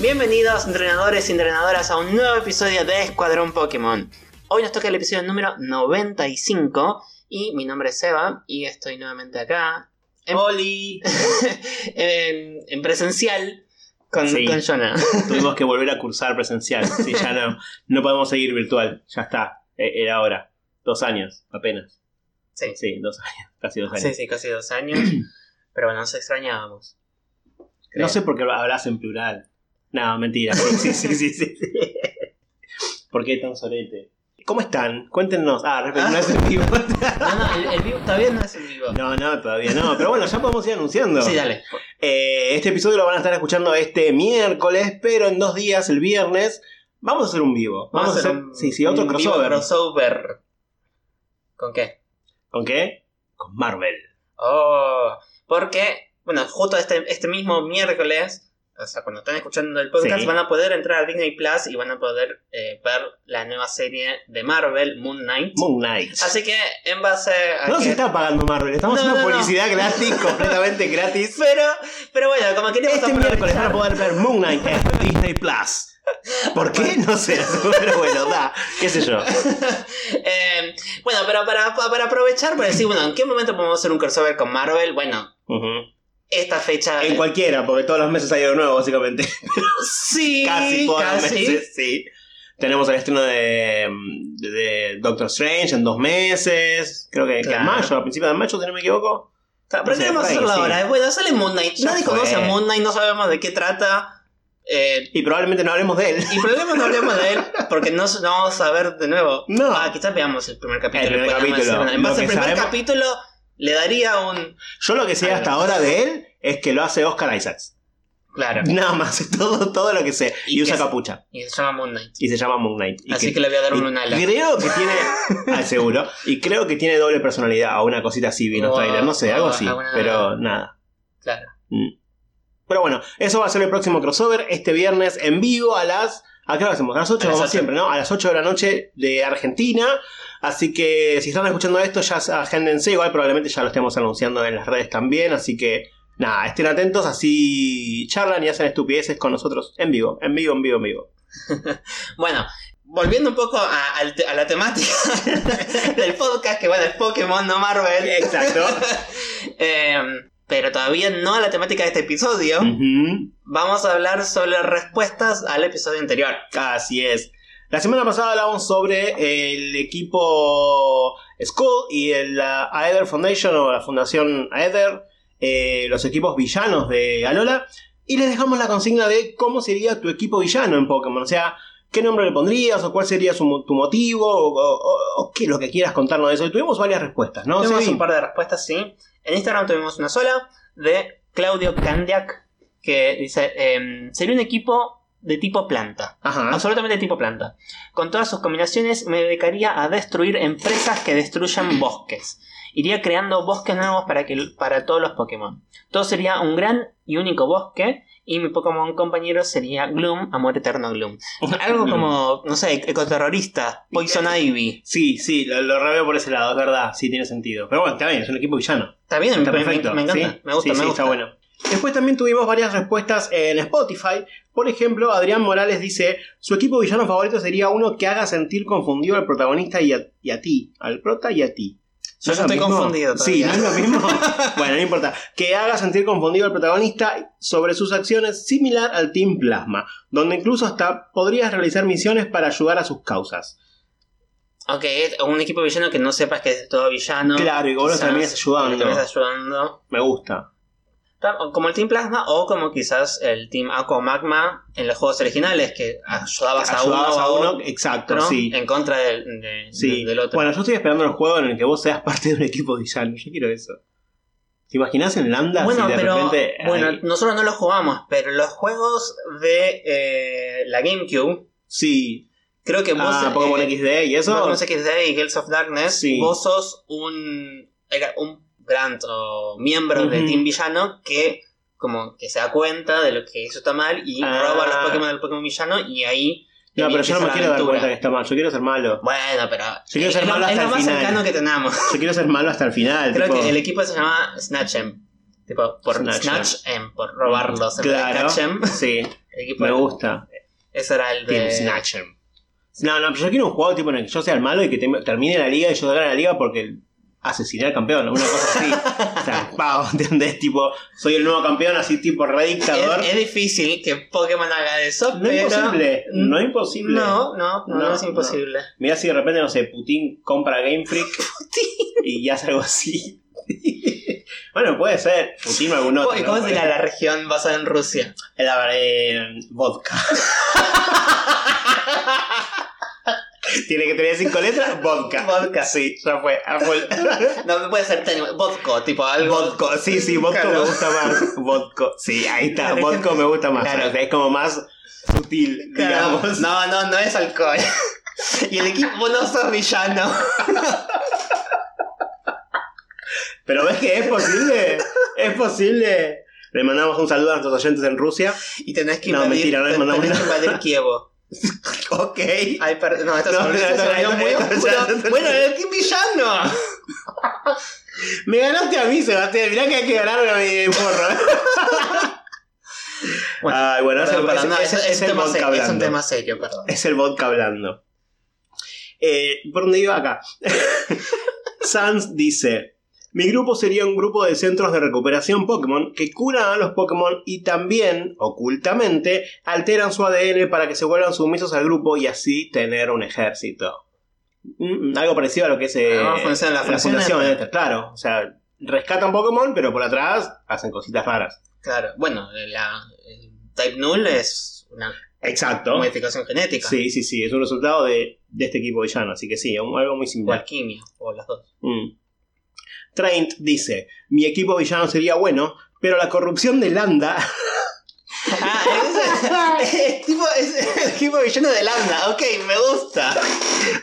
Bienvenidos entrenadores y entrenadoras a un nuevo episodio de Escuadrón Pokémon. Hoy nos toca el episodio número 95 y mi nombre es Seba y estoy nuevamente acá en, ¡Oli! en- en presencial con, Sí. con Jonah. Tuvimos que volver a cursar presencial. Sí, ya no, no podemos seguir virtual. Ya está. E- Era ahora. Dos años, apenas. Sí, Sí, dos años. Casi dos años. sí, sí, casi dos años. Pero bueno, nos extrañábamos. No sé por qué hablas en plural. No, mentira. Sí, sí, sí, sí. ¿Por qué tan sorete? ¿Cómo están? Cuéntenos. Ah, repente, no es en vivo. No, no, el, el vivo todavía no es en vivo. No, no, todavía no. Pero bueno, ya podemos ir anunciando. Sí, dale. Eh, este episodio lo van a estar escuchando este miércoles, pero en dos días, el viernes, vamos a hacer un vivo. Vamos, a hacer, un- sí, sí, otro crossover. crossover. ¿Con qué? ¿Con qué? Con Marvel. Oh, porque, bueno, justo este, este mismo miércoles, o sea, cuando están escuchando el podcast, Sí. van a poder entrar a Disney Plus y van a poder eh, ver la nueva serie de Marvel, Moon Knight. Moon Knight. Así que, en base a. No que- se está pagando Marvel, estamos No, haciendo no, no. publicidad gratis, completamente gratis. Pero, pero bueno, como queríamos Este miércoles van a poder ver Moon Knight en Disney Plus. ¿Por qué? No sé, pero bueno, da, qué sé yo. Eh, bueno, pero para, para aprovechar, para decir, bueno, ¿en qué momento podemos hacer un crossover con Marvel? Bueno, Ujú. Esta fecha. En cualquiera, porque todos los meses hay algo nuevo, básicamente. Sí, Casi todos los meses, sí. Tenemos el estreno de, de- de Doctor Strange en dos meses. Creo que, que en mayo, a principios de mayo, si no me equivoco. Pero por ahí, hacerlo ahora. Bueno, sale Moon Knight. Ya Nadie fue. conoce a Moon Knight, no sabemos de qué trata. Eh, Y probablemente no hablemos de él. y probablemente no hablemos de él porque no, no vamos a ver de nuevo. No. Ah, quizás veamos el primer capítulo. El primer capítulo. al que primer sabemos- capítulo, le daría un. Yo lo que sé hasta ahora de él es que lo hace Oscar Isaacs. Claro. Nada más, es todo, todo lo que sé. Y Y, usa capucha. Y se llama Moon Knight. Y se llama Moon Knight. Y Así que, le voy a dar un lunala. Creo que tiene. ah, seguro. Y creo que tiene doble personalidad o una cosita así, vi en los O- trailers. No sé, algo así. alguna- Pero nada. Claro. Mm. Pero bueno, eso va a ser el próximo crossover este viernes en vivo a las. ¿A qué hora hacemos? A las 8 A las como 8. siempre, ¿no? A las 8 de la noche de Argentina. Así que si están escuchando esto, ya agéndense. Igual probablemente ya lo estemos anunciando en las redes también. Así que nada, estén atentos. Así charlan y hacen estupideces con nosotros en vivo, en vivo, en vivo, en vivo. Bueno, volviendo un poco a, a la temática del podcast, que bueno, es Pokémon, no Marvel. Exacto. Eh, pero todavía no a la temática de este episodio. Vamos a hablar sobre las respuestas al episodio anterior. Así es. La semana pasada hablamos sobre el equipo Skull y el, la Aether Foundation o la Fundación Aether, eh, los equipos villanos de Alola, y les dejamos la consigna de cómo sería tu equipo villano en Pokémon. O sea, qué nombre le pondrías o cuál sería su tu motivo o, o- o qué lo que quieras contarnos de eso. Y tuvimos varias respuestas, ¿no? Tuvimos un par de respuestas, sí. En Instagram tuvimos una sola de Claudio Candiac que dice: em, Sería un equipo de tipo planta. Ajá. Absolutamente de tipo planta. Con todas sus combinaciones me dedicaría a destruir empresas que destruyan bosques. Iría creando bosques nuevos para, que, para todos los Pokémon. Todo sería un gran y único bosque. Y mi Pokémon compañero sería Gloom, Amor Eterno Gloom. Algo como, no sé, ecoterrorista, Poison Ivy. Sí, sí, lo, lo reveo por ese lado, es verdad, sí tiene sentido. Pero bueno, está bien, es un equipo villano. Está bien, Está me, me- perfecto. me encanta. ¿sí? Me gusta, Sí, me sí, gusta. está bueno. Después también tuvimos varias respuestas en Spotify. Por ejemplo, Adrián Morales dice: Su equipo villano favorito sería uno que haga sentir confundido al protagonista y a, y a ti. Al prota y a ti. Yo ¿No es ya lo estoy mismo? confundido Sí, todavía. no es lo mismo. bueno, no importa. Que haga sentir confundido al protagonista sobre sus acciones, similar al Team Plasma, donde incluso hasta podrías realizar misiones para ayudar a sus causas. Ok, un equipo villano que no sepas que es todo villano. Claro, y vos lo Quizás termines ayudando. lo termines ayudando. Me gusta. Como el Team Plasma o como quizás el Team Aqua Magma en los juegos originales, que ayudabas, Ayudabas a a uno, uno, exacto, sí. en contra del, de- Sí. del otro. Bueno, yo estoy esperando el juego en el que vos seas parte de un equipo villano. Yo quiero eso. ¿Te imaginas en Landa Bueno, si de pero repente. bueno, ay, nosotros no lo jugamos, pero los juegos de eh, la GameCube, sí. creo que vos Ah, Pokémon eh, XD y eso. Pokémon XD y Gales of Darkness, Sí. vos sos un grant o miembro del Ujú. Team Villano que como que se da cuenta de lo que hizo está mal y Ah. roba los Pokémon del Pokémon Villano y ahí No, pero yo no me quiero dar cuenta que está mal. Yo quiero ser malo. Bueno, pero Yo quiero ser es, lo, malo es hasta lo el más final. cercano que tenemos. Yo quiero ser malo hasta el final. Creo tipo- que el equipo se llama Snatchem. Tipo, por Snatchem. Snatch, em, por robarlos de Claro. Catchem. Sí. El equipo Me de- gusta. Ese era el de. Snatcher. No, no, pero yo quiero un juego tipo en el que yo sea el malo y que te- termine la liga y yo gane la liga porque asesiné al campeón, una cosa así. o sea, pavo, ¿entendés? Tipo, soy el nuevo campeón, así tipo re dictador. Es, es difícil que Pokémon haga eso, no es imposible, no es imposible. No, no, no, es imposible. Mirá si de repente, no sé, Putin compra Game Freak y hace algo así. bueno, puede ser. Putin o algún otro. ¿Cómo, ¿no? sería la región basada en Rusia? La, eh, vodka. Tiene que tener cinco letras, vodka. Vodka. Sí, ya fue. No puede ser. Vodka, tipo algo. Vodka, sí, sí, vodka Claro. me gusta más. Vodka, sí, ahí está. Vodka me gusta más. Claro. O sea, es como más sutil, Claro. digamos. No, no, no es alcohol. Y el equipo no sos villano. Pero ves que es posible. Es posible. Le mandamos un saludo a nuestros oyentes en Rusia. Y tenés que No, invadir, mentira, no les mandamos tenés que invadir Kievo. Ok. Ay, per- no, esto No, es no, no, muy oscuro. Bueno, el equipo villano. Me ganaste a mí, Sebastián. Mirá que hay que ganarme a mi porro. Bueno, Ay, bueno, Perdón, ese- perdón, es, es es el vodka serio, es un hablando. tema serio, perdón. Es el vodka hablando. Eh, ¿Por dónde iba acá? Sans dice: Mi grupo sería un grupo de centros de recuperación Pokémon que curan a los Pokémon y también, ocultamente, alteran su ADN para que se vuelvan sumisos al grupo y así tener un ejército. Mm, algo parecido a lo que es eh, Ah, funciona la fundación fundación. esta. esta, claro. O sea, rescatan Pokémon, pero por atrás hacen cositas raras. Claro, bueno, la el Type Null es una Exacto. modificación genética. Sí, sí, sí. Es un resultado de, de este equipo villano. Así que sí, algo muy O similar. alquimia, o las dos. Mm. Traint dice: Mi equipo villano sería bueno, pero la corrupción de Landa. Ah, es, es tipo, es el equipo villano de Lambda. Ok, me gusta.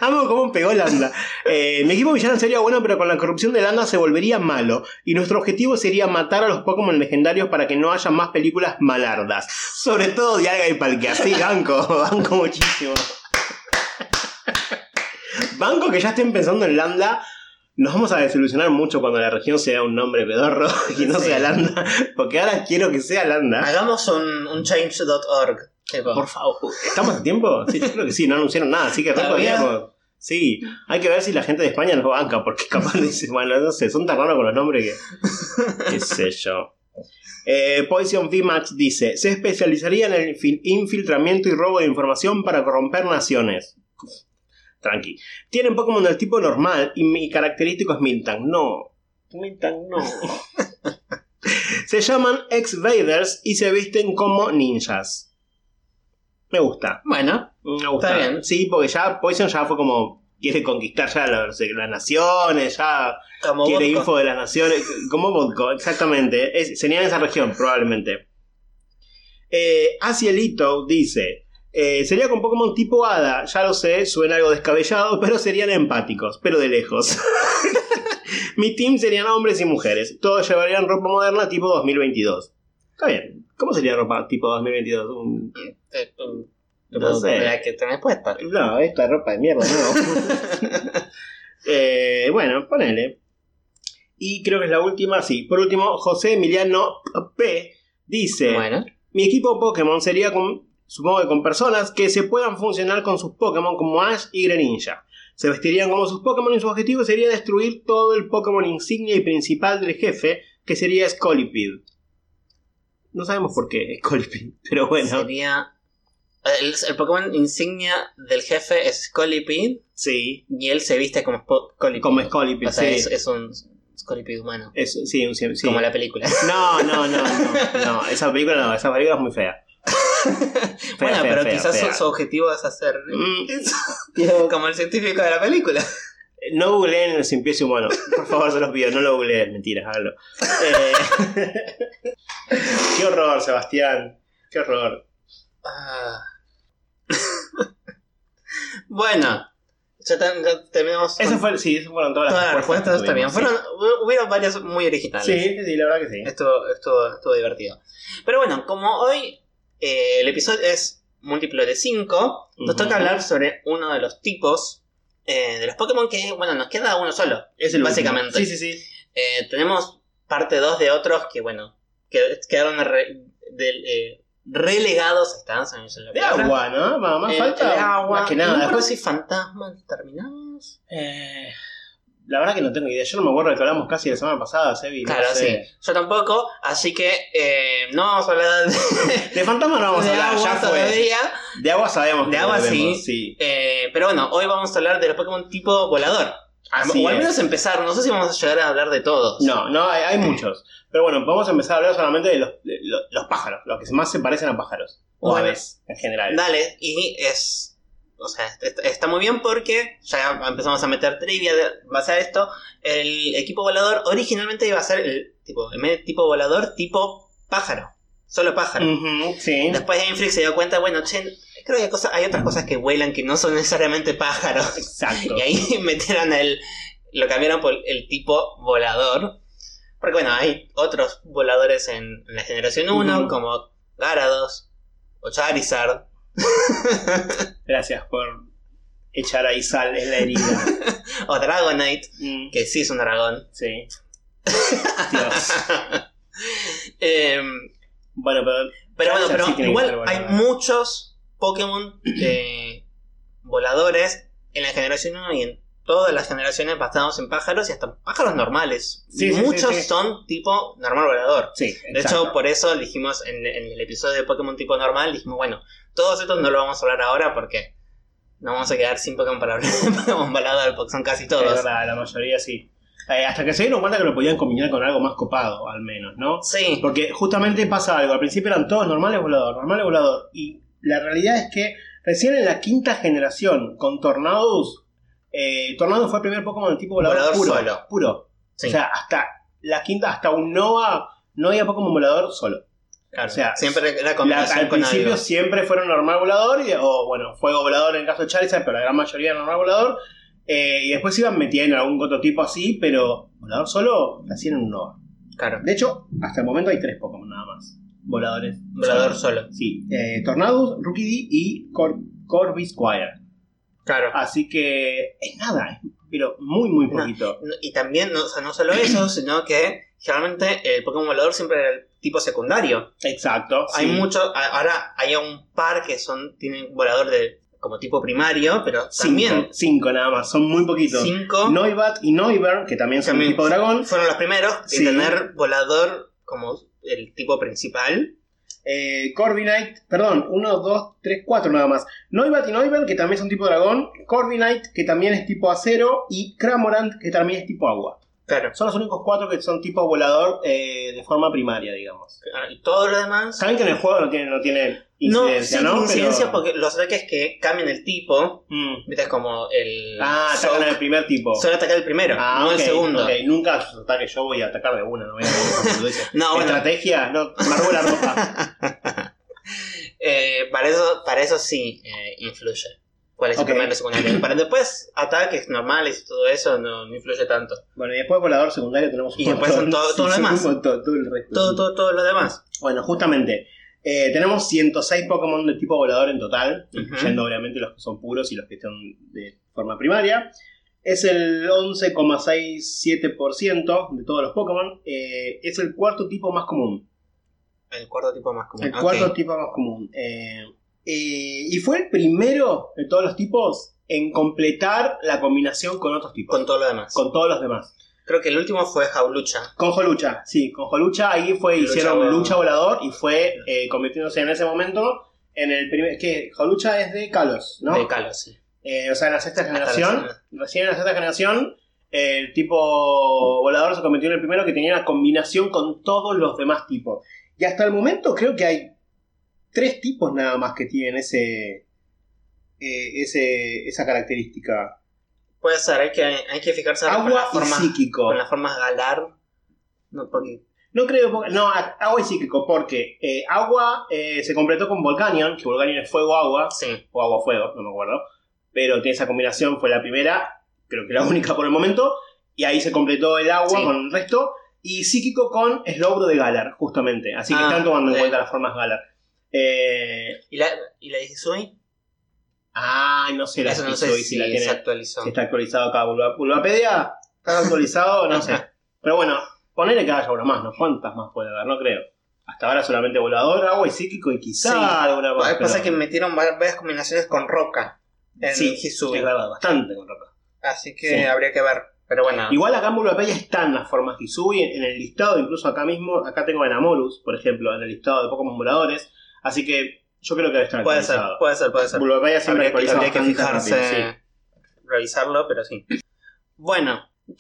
Amo cómo pegó Landa. Eh, mi equipo villano sería bueno, pero con la corrupción de Landa se volvería malo. Y nuestro objetivo sería matar a los Pokémon legendarios para que no haya más películas malardas. Sobre todo Dialga y Palkia. Sí, banco, banco muchísimo. Banco que ya estén pensando en Landa. Nos vamos a desilusionar mucho cuando la región sea un nombre pedorro y no Sí. sea Landa. Porque ahora quiero que sea Landa. Hagamos un, un change.org. Por favor. ¿Estamos a tiempo? Sí, yo creo que sí, no anunciaron nada, así que podríamos. Sí, hay que ver si la gente de España nos banca, porque capaz dice, bueno, no sé, son tan raros con los nombres que. qué sé yo. Eh, Poison VMAX dice: Se especializaría en el infiltramiento y robo de información para corromper naciones. Tranqui. Tienen Pokémon del tipo normal y mi característico es Miltank. No. Miltank no. se llaman X-Vaders y se visten como ninjas. Me gusta. Bueno, Me gusta. Está bien. Sí, porque ya Poison ya fue como. Quiere conquistar ya las, las naciones, ya como quiere vodka. info de las naciones. Como Vodka, exactamente. Es, sería en esa región, probablemente. Eh, Asielito dice: eh, Sería con Pokémon tipo Hada. Ya lo sé, suena algo descabellado, pero serían empáticos, pero de lejos. Mi team serían hombres y mujeres. Todos llevarían ropa moderna tipo 2022. Está bien. ¿Cómo sería ropa tipo 2022? Un- Eh, um, No sé. La que tenés puesta. No, esta es ropa de mierda, no. Eh, bueno, ponele. Y creo que es la última, sí. Por último, José Emiliano P. dice: Bueno, Mi equipo Pokémon sería con, supongo que con personas que se puedan funcionar con sus Pokémon como Ash y Greninja. Se vestirían como sus Pokémon y su objetivo sería destruir todo el Pokémon insignia y principal del jefe, que sería Scolipede. No sabemos por qué Scolipede, pero bueno, sería. El, el Pokémon insignia del jefe es Scolipede sí, y él se viste como Scolipede. como O sea, sí. es, es un Scolipede humano. Es- sí, un- sí. Como la película. No, no, no, no, no, esa película no, esa película es muy fea. Bueno, pero quizás. Su, objetivo es hacer. Eso. como el científico de la película. No googleen el sin pies humano. Por favor, se los pido, no lo googleen, mentiras, háganlo. Eh, Qué horror, Sebastián. Qué horror. Ah. bueno, ya, ten- ya terminamos. Eso fue, sí, esas fueron todas las todas las respuestas. Fueron, hu- hubieron varias muy originales. Sí, sí, sí, la verdad que sí. Estuvo, estuvo, estuvo divertido. Pero bueno, como hoy eh, el episodio es múltiplo de 5, nos Ujú. toca hablar sobre uno de los tipos eh, de los Pokémon que, bueno, nos queda uno solo. Es el Básicamente. último. Sí, sí, sí. Eh, tenemos parte 2 de otros que, bueno, que quedaron re- del, eh, relegados están, la De palabra. agua, ¿no? Más, más Eh, falta. de agua. Más que No nada. acuerdo Después, si fantasmas terminados. eh, la verdad que no tengo idea. Yo no me acuerdo de que hablamos casi la semana pasada, Sebi. no Claro, sé. sí. Yo tampoco, así que eh, no vamos a hablar de, De fantasma no vamos a hablar, ya fue. todavía. De agua sabemos De que agua sí. sí. Eh, pero bueno, hoy vamos a hablar de los Pokémon tipo volador. Así o al es. menos empezar, no sé si vamos a llegar a hablar de todos. No, no, hay, hay muchos. Pero bueno, vamos a empezar a hablar solamente de los, de los pájaros, los que más se parecen a pájaros. O Bueno. aves, en general. Dale, y es. O sea, est- está muy bien porque ya empezamos a meter trivia base a esto. El equipo volador originalmente iba a ser el tipo, de tipo volador, tipo pájaro. Solo pájaro. Sí. Después Freak se dio cuenta, bueno, che, creo que hay, cosas, hay otras cosas que vuelan que no son necesariamente pájaros. Exacto. Y ahí metieron el. Lo cambiaron por el tipo volador. Porque bueno, hay otros voladores en, en la generación 1, Ujú. como Garados o Charizard. Gracias por echar ahí sal en la herida. o Dragonite, Mm, que sí es un dragón. sí. Dios. Em, Bueno, pero pero bueno, pero sí igual hay volador. muchos Pokémon eh, voladores en la generación 1 y en todas las generaciones basados en pájaros y hasta pájaros normales. Sí, Muchos sí, sí. son tipo normal volador. sí. De exacto. hecho, por eso dijimos en, en el episodio de Pokémon tipo normal, dijimos, bueno, todos estos no lo vamos a hablar ahora porque no vamos a quedar sin Pokémon para hablar de Pokémon volador, porque son casi Es todos. verdad, la mayoría sí. Eh, hasta que se dieron cuenta que lo podían combinar con algo más copado, al menos, ¿no? Sí, Porque justamente pasa algo. Al principio eran todos normales volador, normales volador. Y la realidad es que recién en la quinta generación, con Tornadus, eh, Tornadus fue el primer Pokémon de tipo volador, Volador puro. solo. Puro. sí, O sea, hasta la quinta, hasta un Nova, no había Pokémon volador solo. Claro. o sea, siempre La- combinación al con principio algo. siempre fueron normal volador, y- o bueno, fuego volador en el caso de Charizard, pero la gran mayoría era normal volador. Eh, y después iban metiendo algún otro tipo así, pero volador solo lo hacían en un Nova. Claro, De hecho, hasta el momento hay tres Pokémon nada más. Voladores. volador Solo. solo. Sí. Eh, Tornadus, Rookie D y Cor Corvisquire. Claro. Así que es nada, pero muy, muy poquito. No- Y también, no, o sea, no solo eso, sino que generalmente el Pokémon volador siempre era el tipo secundario. Exacto. Hay sí. muchos, ahora hay un par que son tienen volador de como tipo primario, pero Cinco, también cinco nada más, son muy poquitos. cinco Noibat y Noivern, que también son También. tipo dragón. fueron los primeros Sí. en tener volador como el tipo principal. Eh, Corviknight, perdón, 1, 2, 3, 4 nada más. Noibat y Noivern, que también son tipo dragón. Corviknight, que también es tipo acero. Y Cramorant, que también es tipo agua. Claro. Son los únicos cuatro que son tipo volador eh, de forma primaria, digamos. Y todo lo demás. Saben que en el juego no tiene, no tiene No, incidencia, sí, ¿no? incidencia Pero- porque los ataques que cambian el tipo, Mm. viste, es como el. Ah, atacan al primer tipo. Suele atacar el primero, Ah, no el segundo. ok. Nunca sus ataques yo voy a atacar de una, no voy a No, bueno. Estrategia, no, me arrugo la ropa. Eh, para, eso, para eso sí eh, influye. ¿Cuál es el primero y secundario? Para después, ataques normales y todo eso no, no influye tanto. Bueno, y después volador secundario tenemos un Y después son todo- todo lo demás. montón, todo el resto. Todo, todo, todo lo demás. Bueno, justamente, eh, tenemos 106 Pokémon de tipo volador en total, Ujú. incluyendo obviamente los que son puros y los que son de forma primaria. Es el 11,67% de todos los Pokémon. Eh, es el cuarto tipo más común. El cuarto tipo más común. El cuarto tipo más común. Eh, eh, y fue el primero de todos los tipos en completar la combinación con otros tipos. Con todo lo demás. con todos los demás. Creo que el último fue Jaulucha. Con Jolucha, sí, con Jolucha ahí fue, Lucha hicieron volador. lucha volador y fue eh, convirtiéndose en ese momento en el primer. que Jolucha es de Kalos, ¿no? De Kalos, sí. Eh, o sea, en la sexta generación. la Recién en la sexta generación, el tipo volador se convirtió en el primero que tenía una combinación con todos los demás tipos. Y hasta el momento creo que hay tres tipos nada más que tienen ese. eh, ese esa característica. Puede ser, hay que, hay que fijarse ahora con Agua las y formas, psíquico. con las formas galar. No, porque No creo, porque- no, agua y psíquico, porque eh, agua eh, se completó con Volcanion, que Volcanion es fuego-agua, sí. o agua-fuego, no me acuerdo, pero tiene esa combinación, fue la primera, creo que la única por el momento, y ahí se completó el agua Sí. con el resto, y psíquico con Slowbro de Galar, justamente, así que Ah, están tomando en cuenta las formas Galar. Eh, ¿Y la, y la Hisui? ah, no sé la Eso no sé si, si la tiene, se actualizó. si está actualizado acá, Bulba- Bulbapedia, está actualizado, no sé, pero bueno, ponele que haya uno más, ¿no? ¿Cuántas más puede haber? No creo. Hasta ahora solamente volador, agua y psíquico y quizá Sí. alguna Lo que pasa es que metieron va- varias combinaciones con roca en Sí, Hisui. es verdad, bastante con roca. Así que Sí. habría que ver. Pero bueno. Igual acá en Bulbapedia están las formas Hisui en, en el listado, incluso acá mismo, acá tengo Enamorus, por ejemplo, en el listado de Pokémon voladores, así que yo creo que puede ser, puede ser, puede ser. Bulbapedia siempre Habría habría que fijarse, rápido, revisarlo, pero sí. Bueno,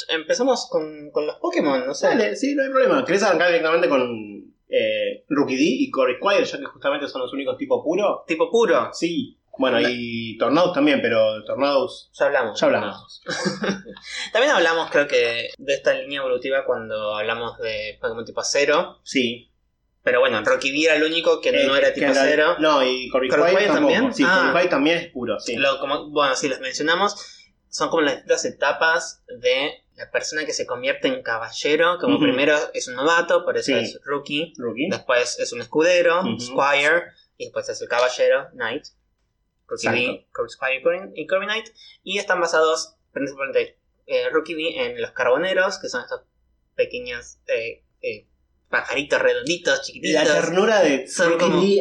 empezamos con, con los Pokémon, no sé. Dale, sí, no hay problema. ¿Querés arrancar directamente con eh, Rookie D y Corvisquire, ya que justamente son los únicos tipo puro? Tipo puro, Sí. Bueno, y Tornados también, pero Tornados ya hablamos. ya hablamos. También hablamos, creo que, de esta línea evolutiva cuando hablamos de Pokémon tipo acero. Sí. Pero bueno, Rocky D era el único que no Eh, era que tipo acero. No, y Corvisquire ¿Corvisquire tampoco. también? Sí, Ah. También es puro, sí. Lo- como, bueno, si las mencionamos, son como las distintas etapas de la persona que se convierte en caballero. Como primero es un novato, por eso Sí. es rookie. Rookie. Después es un escudero, squire. Y después es el caballero, knight. Rookie Corby Squire y Corby- y Corby Knight. Y están basados principalmente eh, Rookie D en los carboneros, que son estos pequeños eh, eh, pajaritos redonditos, La chiquititos. ternura de Son como- eh,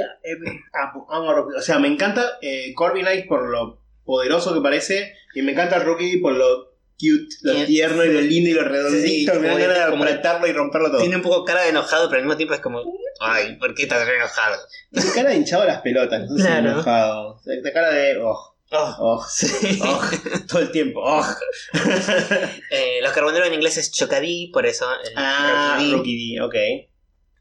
amo- amo a Rookie. O sea, me encanta eh, Knight por lo poderoso que parece. Y me encanta Rookie D por lo cute, lo tierno y lo lindo y lo Sí, redondito. me como- ganas de apretarlo y romperlo todo. Tiene un poco cara de enojado, pero al mismo tiempo es como, ay, ¿por qué estás enojado? Tiene cara de hinchado a las pelotas, no sé si Claro. enojado. Esta cara de. Oh, Oh, oh, sí. oh, todo el tiempo. Eh, los carboneros en inglés es chocadí, por eso el ah. Rookie D, ok.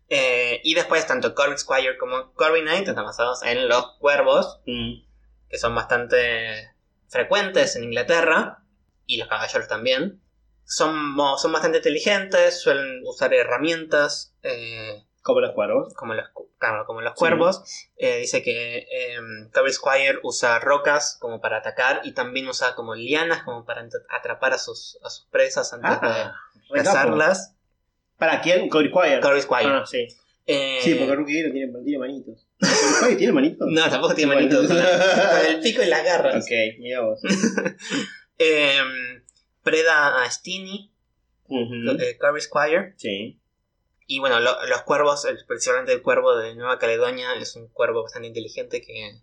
Eh, y después tanto Corby Squire como Corby Knight están basados en los cuervos, Mm. que son bastante frecuentes en Inglaterra, y los caballeros también. Son, son bastante inteligentes, suelen usar herramientas eh, Como los cuervos. como, los, claro, como los cuervos. Eh, dice que eh, Corby Squire usa rocas como para atacar y también usa como lianas como para atrapar a sus, a sus presas antes Ah, de cazarlas. ¿Para quién? Corby Squire. Corby Squire. Ah, sí. Eh, Sí, porque Rookie no tiene, tiene manitos. ¿Corby Squire tiene manitos? No, tampoco tiene manitos. Con, el pico y las garras. Ok, mira vos. Eh, preda a Steenie, Ujú. eh, Corby Squire. Sí. Y bueno, lo- los cuervos, el- principalmente el cuervo de Nueva Caledonia, es un cuervo bastante inteligente que,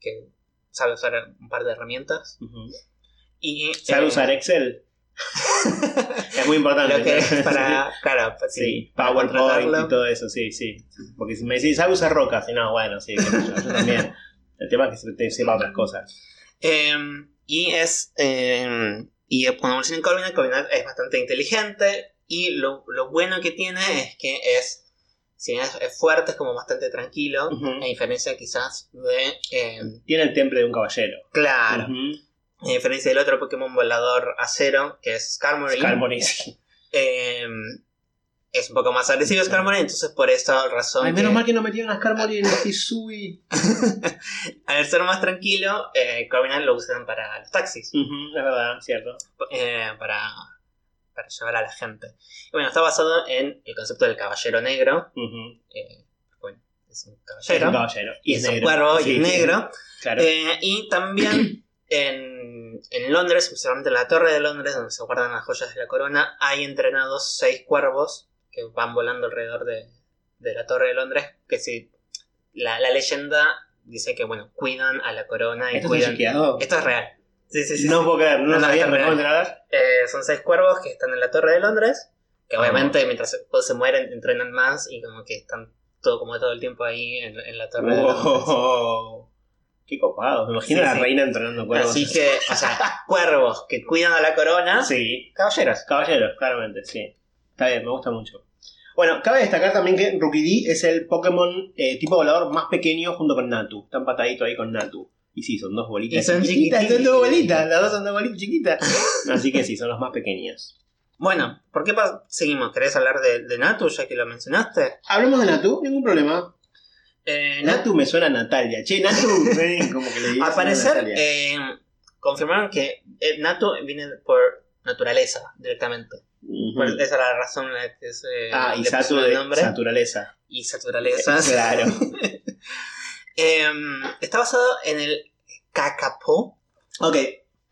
que sabe usar un par de herramientas. Y, ¿Sabe eh, usar Excel? es muy importante. Lo que es para, claro, pues sí, Sí, para PowerPoint y todo eso, sí, sí. Porque si me decís, ¿sabe usar rocas? Y no, bueno, sí, yo, yo también. El tema es que se- te sepa otras cosas. Eh, y es. eh, y cuando evoluciona en Corviknight, Corviknight es bastante inteligente. Y lo, lo bueno que tiene es que es. Si bien es, fuerte, es como bastante tranquilo. Ujú. A diferencia quizás de. eh, Tiene el temple de un caballero. claro. Ujú. A diferencia del otro Pokémon volador acero, que es Skarmory. Skarmory, sí. eh, es un poco más agresivo Skarmory, entonces por esa razón. Ay, menos que- mal que no metieron a Skarmory en el Hisui. al ser más tranquilo, eh, lo usan para los taxis. Ujú, es verdad, cierto. eh, para, para llevar a la gente. Y bueno, está basado en el concepto del caballero negro. Ujú. eh, bueno, es un Es caballero. un caballero. y es un cuervo y Sí, es negro. Claro. Eh, y también en, en Londres, especialmente en la Torre de Londres, donde se guardan las joyas de la corona, hay entrenados seis cuervos que van volando alrededor de, de la Torre de Londres. Que si la, la leyenda dice que, bueno, cuidan a la corona y ¿Esto cuidan. chequeado? Esto es real. Sí, sí, sí. No puedo creer, no No, no, sabía, real. enterar. Eh, son seis cuervos que están en la Torre de Londres, que Ah. obviamente mientras se, pues, se mueren entrenan más y como que están todo como todo el tiempo ahí en, en la Torre de Londres. Qué copado. Me imagino Sí, a la sí. reina entrenando cuervos. Así que, o sea, cuervos que cuidan a la corona, Sí, caballeros. caballeros, claramente, sí. Está bien, me gusta mucho. Bueno, cabe destacar también que Rookie D es el Pokémon eh, tipo volador más pequeño junto con Natu. Está empatadito ahí con Natu. Y sí, son dos bolitas. Y son chiquititas. Son dos bolitas, las dos son dos bolitas chiquitas. Así que sí, son los más pequeños. Bueno, ¿por qué seguimos? ¿Querés hablar de, de Natu ya que lo mencionaste? Hablemos de Natu, ningún problema. Eh, Natu, me suena a Natalia. Che, Natu, ven, como que le al a parecer, eh, confirmaron que eh, Natu viene por naturaleza directamente. Esa es la razón en la que se Ah, y le Satu pusieron el de nombre. naturaleza. y naturaleza. Claro. Em, está basado en el Kakapo, Ok,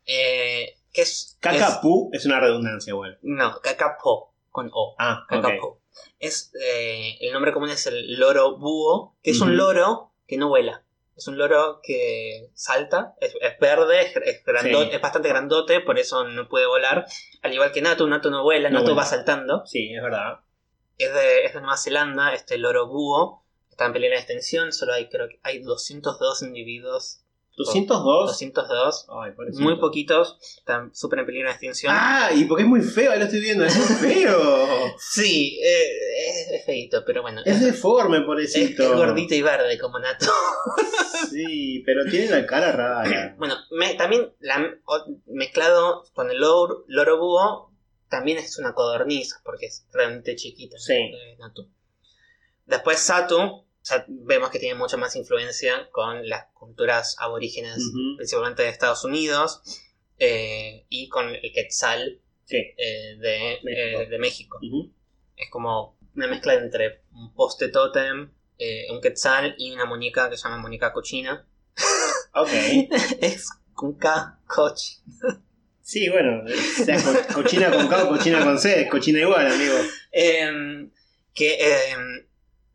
eh, que es... Kakapu es una redundancia igual. no, Kakapo, con O. Ah. Kakapo. Es, eh, el nombre común es el loro búho, que es un loro que no vuela. Es un loro que salta, es, es verde, es, es grandote- Sí. es bastante grandote, por eso no puede volar. Al igual que Natu, Natu no vuela, No Natu vuela. va saltando. Sí, es verdad. Es de, es de Nueva Zelanda, este loro búho. Está en peligro de extinción, solo hay, creo que hay 202 individuos. 202. 202. Ay. Muy poquitos, están súper en peligro de extinción. Ah, y porque es muy feo, ahí lo estoy viendo, es muy feo. Sí, eh, es, es feíto, pero bueno. es deforme, es, pobrecito. es gordito y verde como Nato. Sí, pero tiene la cara rara. Bueno, me- también la, mezclado con el loro, loro búho, también es una codorniz, porque es realmente chiquita. Sí. eh, Natu. Después Satu, ya vemos que tiene mucha más influencia con las culturas aborígenes, principalmente de Estados Unidos, eh, y con el Quetzal Sí. eh, de, México. eh, de México. Es como una mezcla entre un poste tótem, eh, un Quetzal y una muñeca que se llama muñeca cochina. Ok. es con K, coch. Sí, bueno, sea co- cochina con K o cochina con C, es cochina igual, amigo. Em, que em,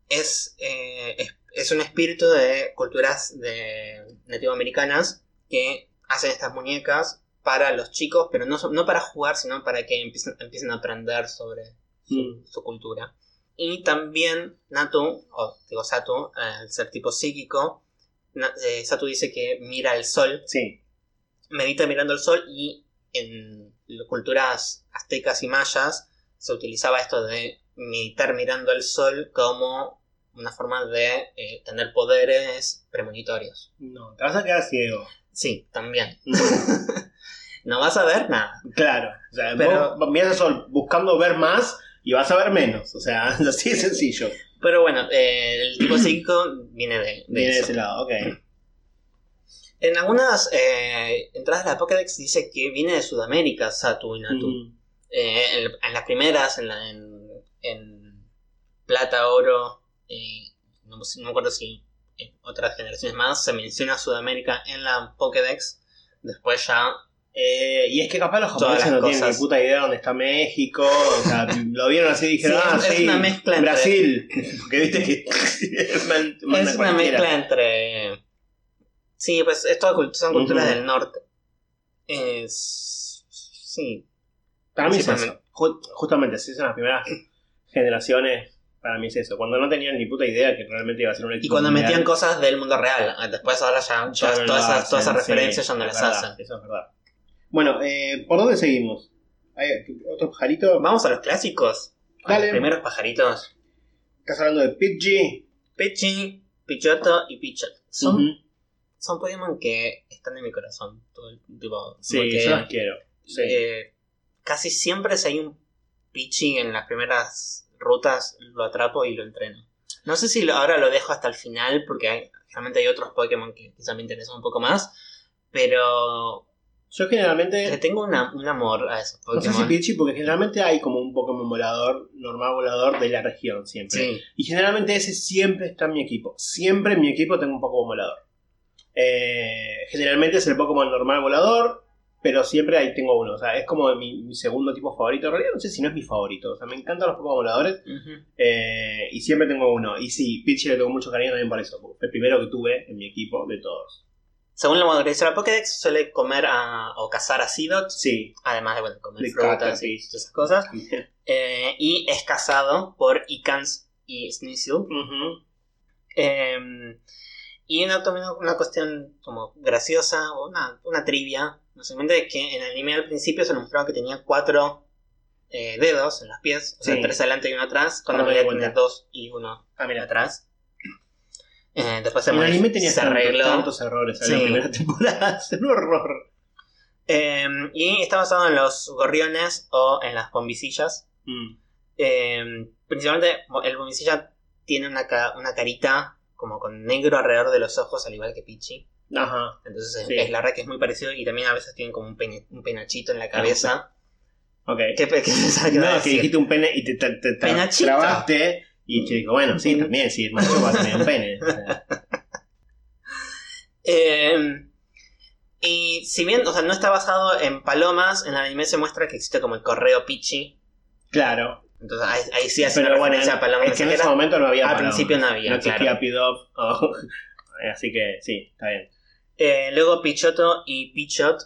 es, eh, es, es un espíritu de culturas de nativoamericanas que hacen estas muñecas para los chicos, pero no, no para jugar, sino para que empiecen, empiecen a aprender sobre Mm. su cultura. Y también Natu, o digo Satu, eh, al ser tipo psíquico, eh, Satu dice que mira el sol, Sí. medita mirando el sol y en las culturas aztecas y mayas se utilizaba esto de meditar mirando el sol como una forma de eh, tener poderes premonitorios. No, te vas a quedar ciego. Sí, también. Mm. No vas a ver nada. Claro. O sea, Pero- vos miras el sol buscando ver más y vas a ver menos. O sea, así de sencillo. Pero bueno, eh, el tipo psíquico viene de, de Viene de ese lado, ok. En algunas eh, entradas de la Pokédex dice que viene de Sudamérica, Satu y Natu. En, en las primeras, en, la, en, en plata, oro, eh, no, no me acuerdo si en otras generaciones más se menciona Sudamérica en la Pokédex. Después ya Eh, y es que capaz los japoneses no tienen cosas. ni puta idea dónde está México. O sea, lo vieron así y dijeron, Sí, ah, es sí, una mezcla entre- Brasil. Porque viste que es una, es una cualquiera. mezcla entre. Sí, pues es cult- son culturas Ujú. del norte. Es. Sí. Para mí es eso. Justamente, si son las primeras generaciones, para mí es eso. Cuando no tenían ni puta idea que realmente iba a ser un Y equipo cuando mundial, metían cosas del mundo real. Después ahora ya, ya ya no todas, esas, todas esas hacen, sí, referencias ya no las verdad, hacen. Eso es verdad. Bueno, eh, ¿por dónde seguimos? ¿Hay otro pajarito? Vamos a los clásicos. A Dale. Los primeros pajaritos. ¿Estás hablando de Pidgey? Pichi, Pichoto y Pichet. Son, son Pokémon que están en mi corazón. Todo el, tipo, Sí, porque, yo las quiero. Sí. eh, casi siempre si hay un Pichi en las primeras rutas, lo atrapo y lo entreno. No sé si lo- ahora lo dejo hasta el final, porque hay, realmente hay otros Pokémon que quizá me interesan un poco más. Pero yo le generalmente... tengo una- un amor a esos No sé Pokémon. si Pidgey, porque generalmente hay como un Pokémon volador, normal volador de la región siempre. Sí. Y generalmente ese siempre está en mi equipo. Siempre en mi equipo tengo un Pokémon volador. Eh, generalmente es el Pokémon normal volador, pero siempre ahí tengo uno. O sea, es como mi, mi segundo tipo favorito. En realidad no sé si no es mi favorito. O sea, me encantan los Pokémon voladores eh, y siempre tengo uno. Y sí, Pidgey le tengo mucho cariño también por eso, porque fue el primero que tuve en mi equipo de todos. Según lo que dice la Pokédex, suele comer a- o cazar a Seedots, Sí. además de bueno, comer De frutas y Caterpies. todas esas cosas. Eh, y es cazado por Icans y Sneasel. Ujú. Eh, y una, una cuestión como graciosa, o una, una trivia, básicamente, que en el anime al principio se nos mostraba que tenía cuatro eh, dedos en los pies, o sea, Sí. tres adelante y uno atrás, cuando me en realidad tenía dos y uno Ah, mira. atrás. Eh, después En el anime tenía se tantos, arregló. tantos errores en la primera temporada. Es un horror. Eh, y está basado en los gorriones o en las bombicillas. Mm. Eh, principalmente el bombicilla tiene una, ca- una carita como con negro alrededor de los ojos, al igual que Pichi. Ajá. Entonces es- Sí. es la verdad que es muy parecido y también a veces tienen como un, pene- un penachito en la cabeza. Ok. ¿Qué, qué que No, que dijiste un pene y te, te, te Penachito. trabaste. Y te digo, bueno, sí, Mm. también, sí, el macho va a tener un pene. O sea, Eh, y si bien, o sea, no está basado en palomas, en el anime se muestra que existe como el correo Pichi. claro. Entonces ahí, ahí sí hace Pero una bueno, referencia a Paloma es que en ese momento no había Al principio no había, No existía claro. O- Así que sí, está bien. Eh, luego Pichoto y Pichot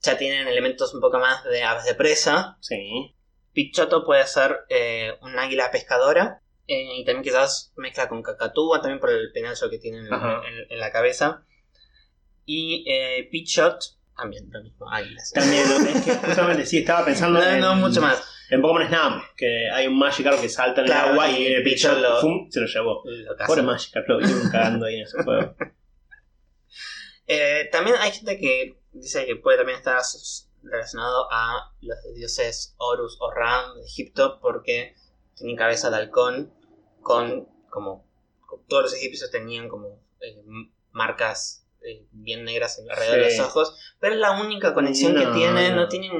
ya tienen elementos un poco más de aves de presa. Sí. Pichoto puede ser eh, un águila pescadora. eh, y también quizás mezcla con cacatúa, también por el penacho que tiene en, Ajá. en- en la cabeza. Y Pichot, también lo mismo, águilas. También, es que justamente sí, estaba pensando No, en, no, mucho más. en Pokémon Snap, que hay un Magikarp que salta en Claro, el agua y y Pichot, lo- ¡fum! se lo llevó. Lo Pobre. Magikarp, lo vieron cagando ahí en ese juego. Eh, también hay gente que dice que puede también estar relacionado a los dioses Horus o Ram de Egipto porque tienen cabeza de halcón con como todos los egipcios tenían como eh, marcas eh, bien negras alrededor de los ojos pero es la única conexión que No, tiene no. no tiene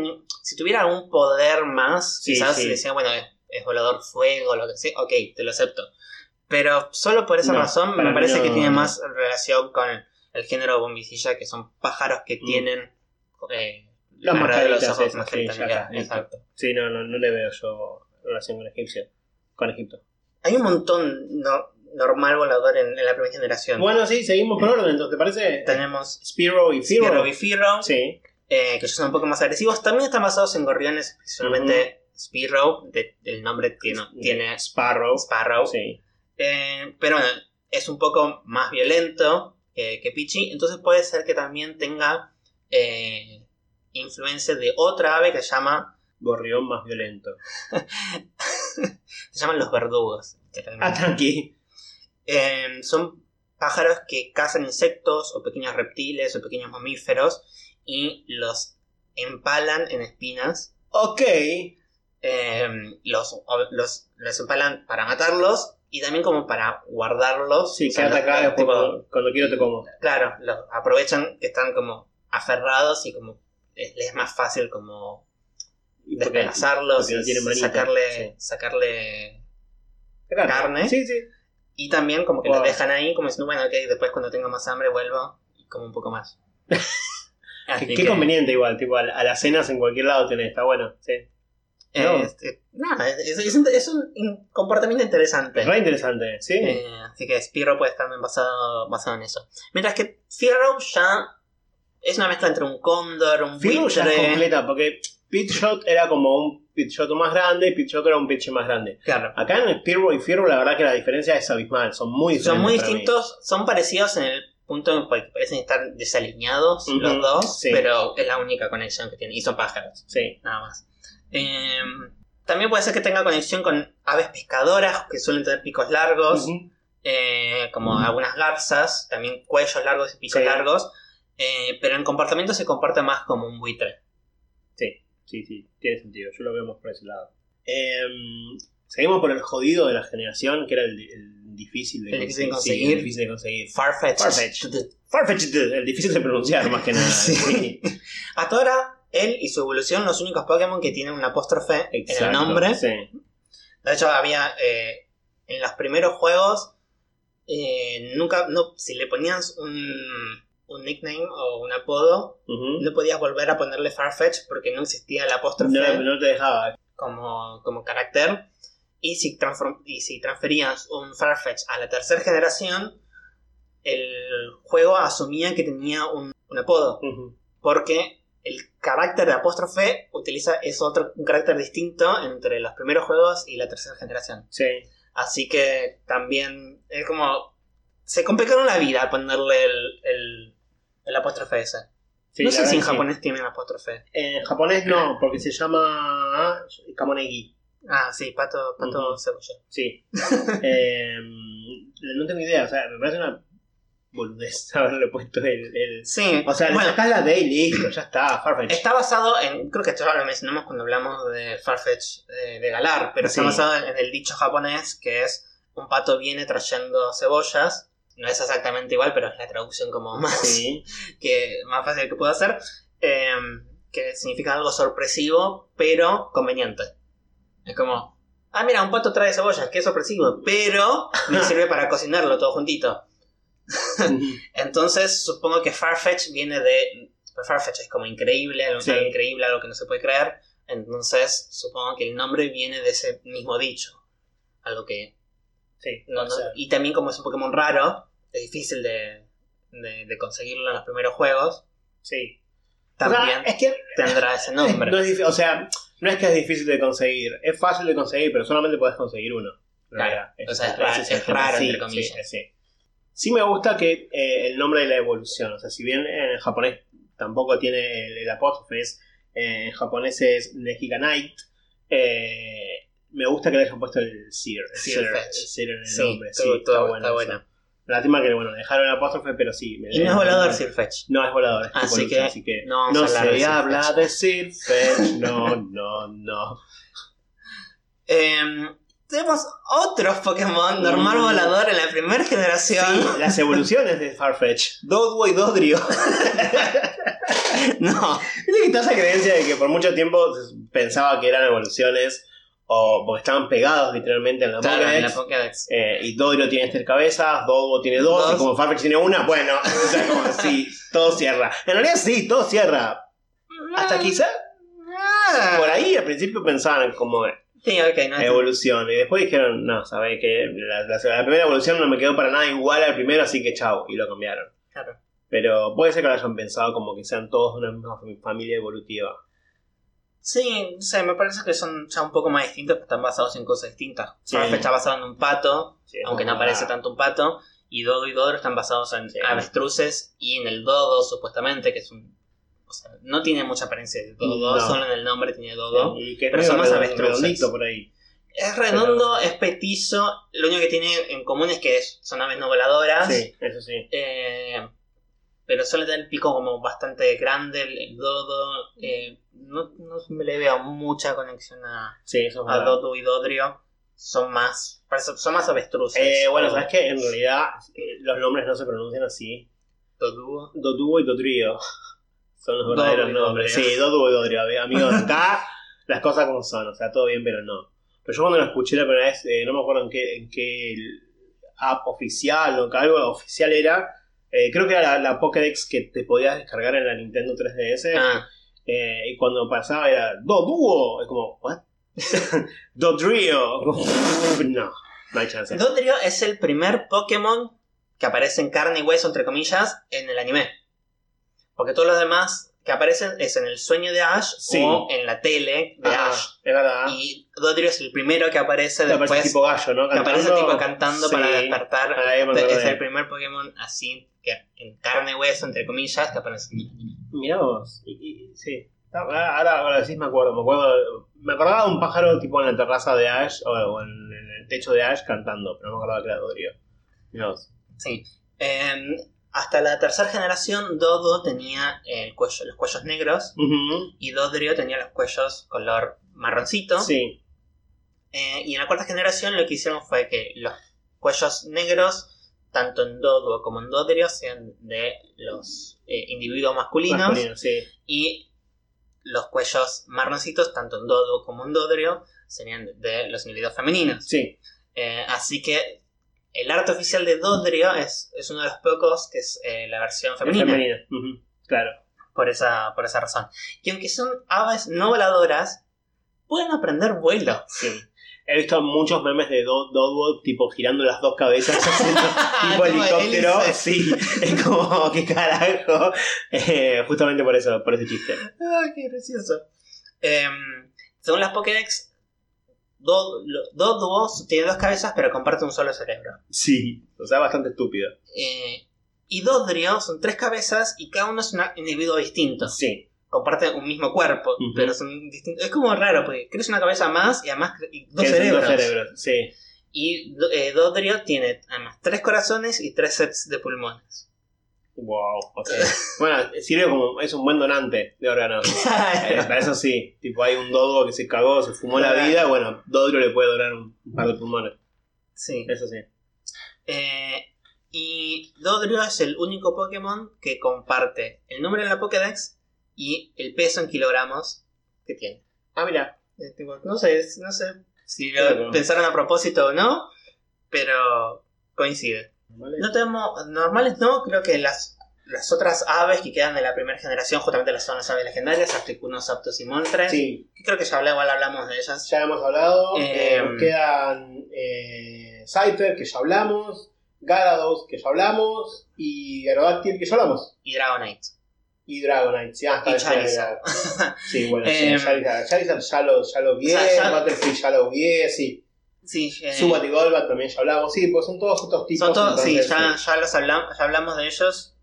si tuviera algún poder más Sí, quizás sí. decía bueno es, es volador fuego lo que sea ok te lo acepto pero solo por esa No, razón me parece que tiene más relación con el género bombicilla, que son pájaros que Mm. tienen eh, Las alrededor de los ojos esas, sí, ya. Exacto. Sí, no, no, no le veo yo relación con Egipcio. Con Egipto. Hay un montón no- normal volador en, en la primera generación. Bueno, sí, seguimos por orden, entonces, ¿te parece? Tenemos Spiro y Firo. Spearow y Fearow, Sí. eh, que son un poco más agresivos. También están basados en gorriones, especialmente de- el nombre que no- tiene Sparrow. Sparrow. Sí. Eh, pero bueno, es un poco más violento que, que Pichi. Entonces puede ser que también tenga eh, influencia de otra ave que se llama. Gorrión más violento. Se llaman los verdugos. Ah, tranqui. Eh, son pájaros que cazan insectos o pequeños reptiles o pequeños mamíferos y los empalan en espinas. Ok. Eh, los, los, los empalan para matarlos y también como para guardarlos. Sí, los- los después tipo- cuando, cuando quiero te como. Claro, lo- aprovechan que están como aferrados y como les, es más fácil como Y porque- despedazarlos porque no y manita, sacarle, sí. sacarle Carne. carne. Sí, sí. y también como que Wow. los dejan ahí como diciendo bueno ok después cuando tenga más hambre vuelvo y como un poco más Así Qué, que, conveniente igual, tipo, a, a las cenas en cualquier lado tenés, está bueno. Sí. No. este, nada, es, un- es un in- comportamiento interesante Re interesante, sí. Eh, así que Spiro puede estar basado, basado en eso mientras que Fearow ya es una mezcla entre un cóndor un Firo ya es completa, porque Pitshot era como un Pitshot más grande y Pitshot era un pitch más grande. claro Acá en Spiro y Firo la verdad que la diferencia es abismal, son muy diferentes. Son muy distintos, son parecidos en el punto en el que parecen estar desalineados los dos, sí. pero es la única conexión que tienen. Y son pájaros, Sí. nada más. Eh, también puede ser que tenga conexión con aves pescadoras que suelen tener picos largos, eh, como algunas garzas, también cuellos largos y picos Sí. largos, eh, pero en comportamiento se comporta más como un buitre. Sí, sí, sí, tiene sentido. Yo lo veo más por ese lado. Em, seguimos por el jodido de la generación, que era el, el difícil de El difícil de Sí, conseguir. el difícil de conseguir. Farfetch. Farfetch. Farfetch'd, el difícil de pronunciar más que nada. Sí. Hasta ahora, él y su evolución, los únicos Pokémon que tienen un apóstrofe en el nombre. Sí. De hecho, había eh, en los primeros juegos, eh, nunca, no, si le ponías un, un nickname o un apodo, no podías volver a ponerle Farfetch porque no existía el apóstrofe No, no te dejaba. como, como carácter. Y si, transform- y si transferías un Farfetch a la tercera generación, el juego asumía que tenía un, un apodo. Porque el carácter de apóstrofe utiliza es otro un carácter distinto entre los primeros juegos y la tercera generación. Sí. Así que también es como. Se complicaron la vida ponerle el, el, el apóstrofe ese. Sí, no sé si en que sí. japonés tienen apóstrofe. En japonés no, porque se llama Kamonegi. Ah, sí, pato, pato Ujú. cebolla. Sí. Em, no tengo idea, o sea, me parece una boludez haberle puesto el. el- Sí, O sea, le bueno, sacás la D y listo, ya está, Farfetch. está basado en. Creo que esto ya lo mencionamos cuando hablamos de Farfetch eh, de Galar, pero Sí. está basado en, en el dicho japonés que es: un pato viene trayendo cebollas. No es exactamente igual, pero es la traducción como más. Sí. que más fácil que puedo hacer, eh, que significa algo sorpresivo, pero conveniente. Es como, ah, mira, un pato trae cebollas, qué sorpresivo, pero me sirve para cocinarlo todo juntito. Entonces, supongo que Farfetch viene de... Farfetch es como increíble, algo Sí. increíble, algo que no se puede creer. Entonces, supongo que el nombre viene de ese mismo dicho. Algo que. Sí, no- no- y también, como es un Pokémon raro, es difícil de, de, de conseguirlo en los primeros juegos. Sí. O sea, También es que tendrá ese nombre. No es o sea, no es que es difícil de conseguir, es fácil de conseguir, pero solamente podés conseguir uno. Claro, Ese o sea, es ese ra- el es raro, Sí, entre comillas. Sí, sí. Sí me gusta que eh, el nombre de la evolución, o sea, si bien en japonés tampoco tiene el, el apóstrofe, es, eh, en japonés es Negiga Knight, eh, me gusta que le hayan puesto el Seer, el Seer Seer, Fetch. el Seer en el Sí, nombre, sí, todo- está todo- bueno. está eso. bueno. Lástima que, bueno, dejaron el apóstrofe, pero sí. me- Y no es volador Sir Fetch. no es volador, es Así tipo que así que no no de se habla de Sir Fetch, no, no, no. Em, tenemos otros Pokémon normal Mm. volador en la primera generación. Sí, las evoluciones de Farfetch, Doduo y Dodrio. No, Viste que está esa creencia de que por mucho tiempo pensaba que eran evoluciones o porque estaban pegados literalmente en la claro, en la Pokédex. Pokédex. Eh, y Dodrio tiene tres cabezas, Doduo tiene dos, Dos. y como Farfetch tiene una, bueno, o sea, como sí, todo cierra. En realidad sí, todo cierra. Hasta quizá Ah. por ahí al principio pensaban como Sí, ok, no es- evolución. Y después dijeron, no, sabés que la, la- la primera evolución no me quedó para nada igual al primero, así que chau. Y lo cambiaron. Claro. Pero puede ser que lo hayan pensado como que sean todos de una misma fami- familia evolutiva. Sí, no sé, me parece que son ya un poco más distintos, pero están basados en cosas distintas. Sí. Farfetch está basado en un pato, Sí, aunque no parece tanto un pato, y Dodo y Dodro están basados en Sí. avestruces y en el Dodo, supuestamente, que es un... O sea, no tiene mucha apariencia de Dodo, No. solo en el nombre tiene Dodo. Y que es Pero son más avestruces. redondito por ahí. Es redondo, es petizo, lo único que tiene en común es que es- son aves no voladoras. Sí, eso sí. Eh, pero suele tener el pico como bastante grande, el, el dodo. eh, no, no me le veo mucha conexión a, Sí, eso es a verdad. Dodo y Dodrio. Son más. Son más avestruces. Eh, bueno, sabes que en realidad eh, los nombres no se pronuncian así. Doduo. Doduo y Dodrio son los verdaderos y nombres. Sí, Doduo y Dodrio. ami- Amigos, acá las cosas como son. O sea, todo bien, pero no. Pero yo cuando lo escuché la primera vez, eh, no me acuerdo en qué, en qué app oficial o que algo oficial era. eh, creo que era la, la Pokédex que te podías descargar en la Nintendo 3DS. Ah, eh, y cuando pasaba era Doduo. Es como, ¿what? Dodrio. no, no hay chance. Dodrio es el primer Pokémon que aparece en carne y hueso, entre comillas, en el anime. Porque todos los demás que aparecen es en el sueño de Ash Sí. o en la tele de Ah, Ash. es verdad. Y Dodrio es el primero que aparece Que aparece después. tipo gallo, ¿no? que aparece tipo cantando para Sí. despertar. Este acordé. es el primer Pokémon así, que en carne y hueso, entre comillas, que aparece en el. Mirá vos. Y, y- sí. Ahora, ahora, ahora decís, me acuerdo. Me acuerdo. Me acordaba de un pájaro tipo en la terraza de Ash o, o en, en el techo de Ash cantando, pero no me acordaba que era Dodrio. Mirá vos. Sí. Em, hasta la tercera generación, Dodo tenía el cuello, los cuellos negros Ujú. y Dodrio tenía los cuellos color marroncito. Sí. Eh, y en la cuarta generación lo que hicieron fue que los cuellos negros, tanto en Dodo como en Dodrio, sean de los eh, individuos masculinos. Masculino, sí. Y los cuellos marroncitos, tanto en Dodo como en Dodrio, serían de, de los individuos femeninos. Sí. Eh, así que el arte oficial de Dodrio es, es uno de los pocos que es eh, la versión femenina. Femenino. Ujú. Claro. Por, esa, por esa razón. Y aunque son aves no voladoras, pueden aprender vuelo. Sí. He visto muchos memes de Do- Dodwo tipo girando las dos cabezas haciendo tipo Tipo helicóptero. Sí. Es como, ¿qué carajo? Eh, justamente por eso, por ese chiste. ¡Ay, qué gracioso! Em, según las Pokédex, Do- lo- Doduo tiene dos cabezas pero comparte un solo cerebro. Sí. O sea, bastante estúpido. Eh, y Dodrio son tres cabezas y cada uno es un individuo distinto. Sí. Comparten un mismo cuerpo, Ujú. pero son distintos. Es como raro porque crees una cabeza más y además y dos cerebros. Dos cerebros. Sí. Y eh, Dodrio tiene además tres corazones y tres sets de pulmones. Wow, ok. bueno, sirve como. Es un buen donante de órganos. Eh, para eso sí. Tipo, hay un dodo que se cagó, se fumó la vida. Bueno, Dodrio le puede donar un par de pulmones. sí. Eso sí. Eh, y Dodrio es el único Pokémon que comparte el número en la Pokédex y el peso en kilogramos que tiene. Ah, mira. Eh, tipo, no sé, no sé si lo Claro. pensaron a propósito o no, pero coincide. No tenemos, normales no, creo que las las otras aves que quedan de la primera generación, justamente las son las aves legendarias, Articunos, Aptos y Moltres. Sí, Que creo que ya igual hablamos de ellas. ya hemos hablado. Eh, eh, nos quedan eh, Cypher, que ya hablamos. Gyarados, que ya hablamos. Y Aerodactyl, que ya hablamos. Y Dragonite. Y Dragonite, sí, hasta Y eso Charizard. Sí, bueno, sí, Em, Charizard, Charizard ya lo, ya lo vi, Butterfree ya lo vi, sí. Sí, eh, Subat y Golbat también ya hablamos, sí, pues son todos otros tipos. son todos, sí, ya, ya, los hablamos, ya hablamos de ellos.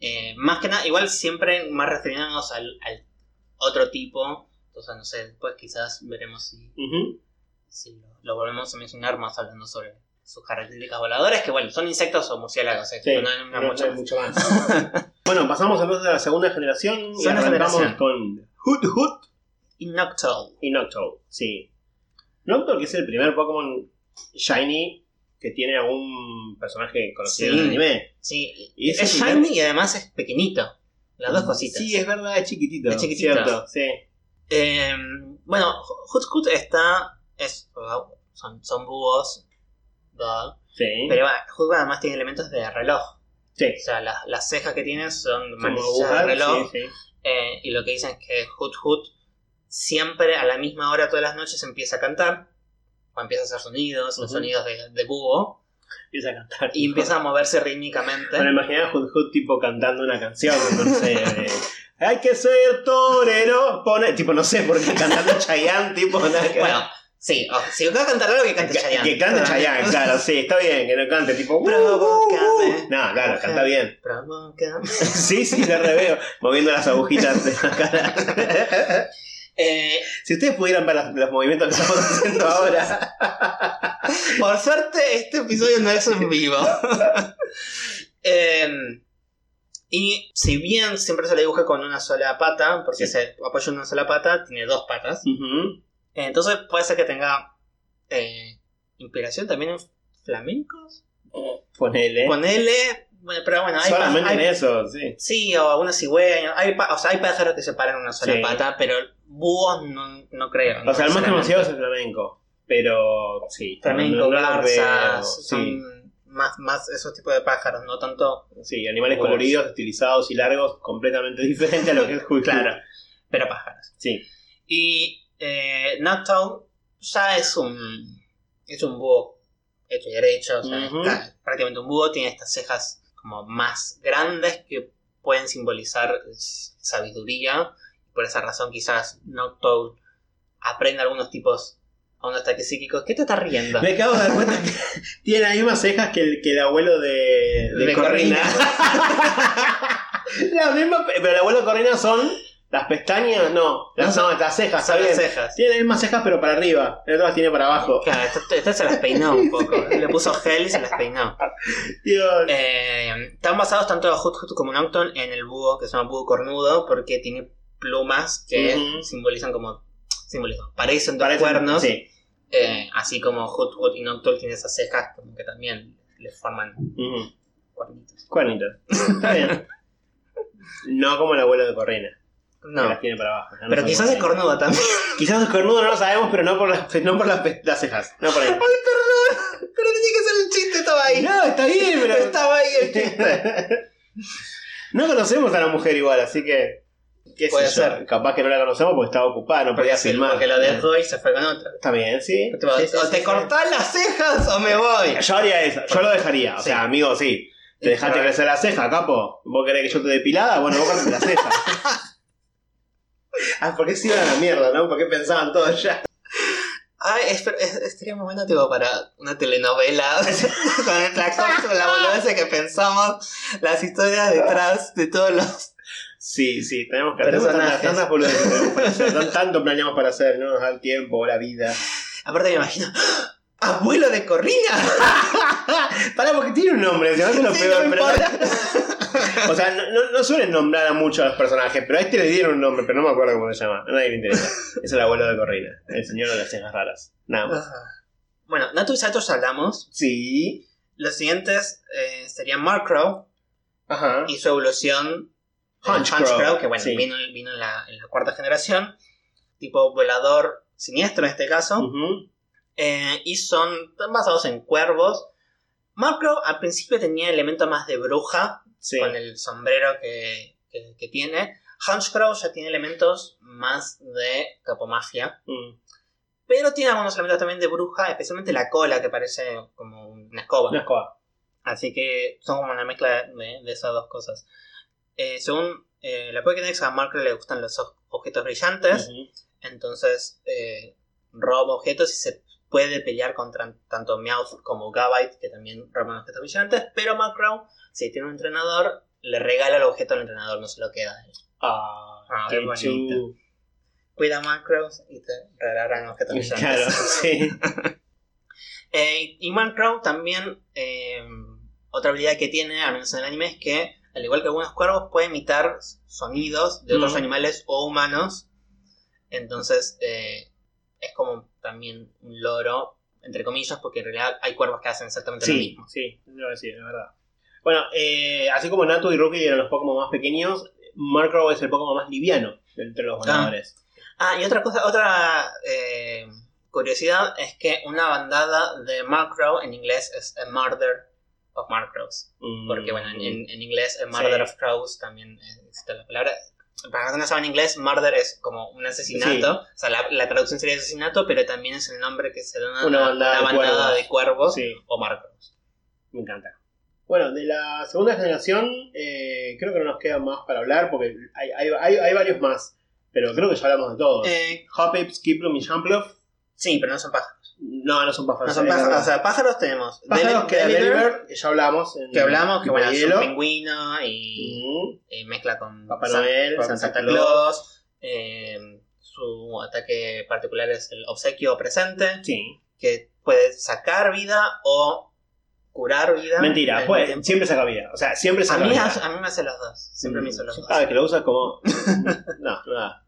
Eh, más que nada, igual siempre más refiriéndonos al, al otro tipo. Entonces, no sé, después quizás veremos si, si lo, lo volvemos a mencionar más hablando sobre sus características voladoras, que bueno, son insectos o murciélagos, eh, Sí, no hay- no hay no mucho hay más. mucho más. bueno, pasamos entonces a la segunda generación y Segunda arrancamos generación. con Hoot Hoot Y Noctowl. y Noctowl, sí. Noctowl que es el primer Pokémon Shiny que tiene algún personaje conocido Sí. en el anime. Sí, Y es, shiny y además es pequeñito. Las dos cositas. Sí, es verdad, es chiquitito. Es chiquitito. Cierto, sí. Eh, bueno, Hoot está. Es, son, son búhos. duh, Sí. Pero Hoot Hoot además tiene elementos de reloj. sí. O sea, las, las cejas que tiene son Como manecillas de reloj. sí, sí. eh, y lo que dicen es que Hoot Hoot siempre a la misma hora todas las noches empieza a cantar. O empieza a hacer sonidos, los Ujú. sonidos de, de búho. Empieza a cantar. Y empieza a moverse rítmicamente. Bueno, imaginá a Hoot tipo cantando una canción, no sé. Hay que ser torero. Pone, tipo, no sé por qué cantando Chayanne, tipo, nada que ver. Bueno, sí, oh, si va a cantar algo que cante Chayanne. que cante Chayanne, claro, sí, está bien, que no cante tipo. "Uh, uh, uh". Provócame. No, claro, canta bien. Provócame. Sí, sí, le reveo, moviendo las agujitas de la cara. Eh, Si ustedes pudieran ver las- los movimientos que estamos haciendo ahora. por suerte, este episodio no es en vivo. Eh, y si bien siempre se le dibuja con una sola pata, porque Sí. se apoya en una sola pata, tiene dos patas. Entonces puede ser que tenga eh, inspiración también en flamencos. Ponele. Ponele. Bueno, pero bueno, hay, Solamente en eso, sí. Sí, o algunos cigüeños. Hay, o sea, hay pájaros que se paran en una sola Sí. pata, pero búhos no, no creo. O sea, el más conocido es el flamenco. Pero sí. Flamenco, no- garzas, son Sí, más, más esos tipos de pájaros, no tanto. sí, animales Búhos. coloridos, estilizados y largos, completamente diferente a lo que es Hulk. Claro, pero pájaros. Sí. Y eh, ya es un. Es un búho hecho y derecho, o sea, está prácticamente un búho, tiene estas cejas como más grandes que pueden simbolizar sabiduría. Por esa razón, quizás Noctowl aprende algunos tipos a unos ataques psíquicos. ¿Qué te estás riendo? Me acabo de dar cuenta que tiene las mismas cejas que el, que el abuelo de, de, De Corrina. la misma, pero el abuelo de Corrina son las pestañas, no, las, No, no, las cejas, Son las cejas. Tiene las mismas cejas pero para arriba, el otro las tiene para abajo. Claro, esta, esta se las peinó un poco. Le puso gel y se las peinó. Dios. Eh, están basados tanto Hoot Hoot como Nocton en el búho que se llama búho cornudo porque tiene plumas que simbolizan como simbolizan, parecen dos Parecen- cuernos Sí. eh, así como Hoot Hoot y Noctowl tienen esas cejas como que también le forman cuernitos Cuernitos. Está bien. No como el abuelo de Corrina, que no las tiene para abajo. No pero quizás es cornudo también Quizás es cornudo, no lo sabemos, pero no por las, no por las, cejas. No por ahí. pero tenía que ser un chiste estaba ahí No, está bien, pero. estaba ahí el chiste no conocemos a la mujer igual, así que. ¿Qué sé Puede yo? ser. Capaz que no la conocemos porque estaba ocupada, no podía filmar. porque lo dejó y se fue con otra Está bien, sí. o Sí, sí, o sí, te sí. cortás las cejas o me voy Yo haría eso, yo lo dejaría. O Sí. sea, amigo, sí. Te dejaste crecer la ceja, capo. ¿Vos querés que yo te depilada? Bueno, vos cortame la ceja. ah, ¿por qué se iban a la mierda, no? ¿Por qué pensaban todos ya? Ay, es, es, es- sería un momento tipo para una telenovela con el tractor, con la boludez que pensamos, las historias detrás de todos los. Sí, sí, tenemos que hacer tantas, Personajes. tantas boludeces que tenemos para hacer. Tan- Tanto planeamos para hacer, no nos da el tiempo, la vida. Aparte me imagino. ¡Abuelo de Corrina! Pará, porque tiene un nombre, se me hace lo Sí, peor, no me pero- importa. O sea, no, suelen nombrar a muchos a los personajes, pero a este le dieron un nombre, pero no me acuerdo cómo se llama. A nadie le interesa. Es el abuelo de Corrina, el señor de las cejas raras. Nada más. Bueno, Natu y Sato ya hablamos. Sí. Los siguientes eh, serían Markrow Ajá. y su evolución. Hunchcrow, Hunchcrow, que bueno, sí. vino, vino en, la, en la cuarta generación. Tipo volador siniestro en este caso. Eh, y son basados en cuervos. Markrow al principio tenía elementos más de bruja, Sí. con el sombrero que, que- que tiene. Hunchcrow ya tiene elementos más de capomagia. Mm. Pero tiene algunos elementos también de bruja, especialmente la cola, que parece como una escoba. Una escoba. Así que son como una mezcla de, de esas dos cosas. Eh, según eh, la Pokédex, a Markrow le gustan los objetos brillantes. Entonces eh, roba objetos y se puede pelear contra tanto Meowth como Gabite, que también roban objetos brillantes. Pero Markrow, si tiene un entrenador, le regala el objeto al entrenador, no se lo queda a él. Ah, Ah, qué bonito. Cuida a Markrow y te regalarán objetos brillantes. Claro, sí. Eh, y Markrow también, eh, otra habilidad que tiene, al menos en el anime, es que, al igual que algunos cuervos, puede imitar sonidos de otros Mm. animales o humanos. Entonces, eh, es como también un loro, entre comillas, porque en realidad hay cuervos que hacen exactamente lo Sí, mismo. sí, decir, es verdad. Bueno, eh, así como Natu y Rookie eran los Pokémon más pequeños, Markrow es el Pokémon más liviano entre los voladores. Ah, y otra cosa, otra eh, curiosidad es que una bandada de Markrow en inglés es a murder of Markrows. Mm. Porque, bueno, en, en- en inglés, eh, Murder Sí. of Crows también eh, existe la palabra. Para los que no saben inglés, murder es como un asesinato. O sea, la, la traducción sería asesinato, pero también es el nombre que se da a Una bandada de cuervos. de cuervos Sí, o Markrows. me encanta. Bueno, de la segunda generación, eh, creo que no nos queda más para hablar porque hay, hay, hay, hay varios más, pero creo que ya hablamos de todos. Eh, Skiplum y sí, pero no son pájaros. No, no son pájaros. No son pájaros. O sea, pájaros tenemos. pájaros que que ya hablamos. En que hablamos, que bueno, es un pingüino y eh, mezcla con Papá San- Noel, con Santa Claus. Eh, su ataque particular es el obsequio presente. Sí. que puede sacar vida o curar vida. Mentira, pues, siempre saca vida. O sea, siempre a saca mí, vida. a mí me hace los dos. Siempre me hizo los dos. Ah, que lo usas como. no, nada.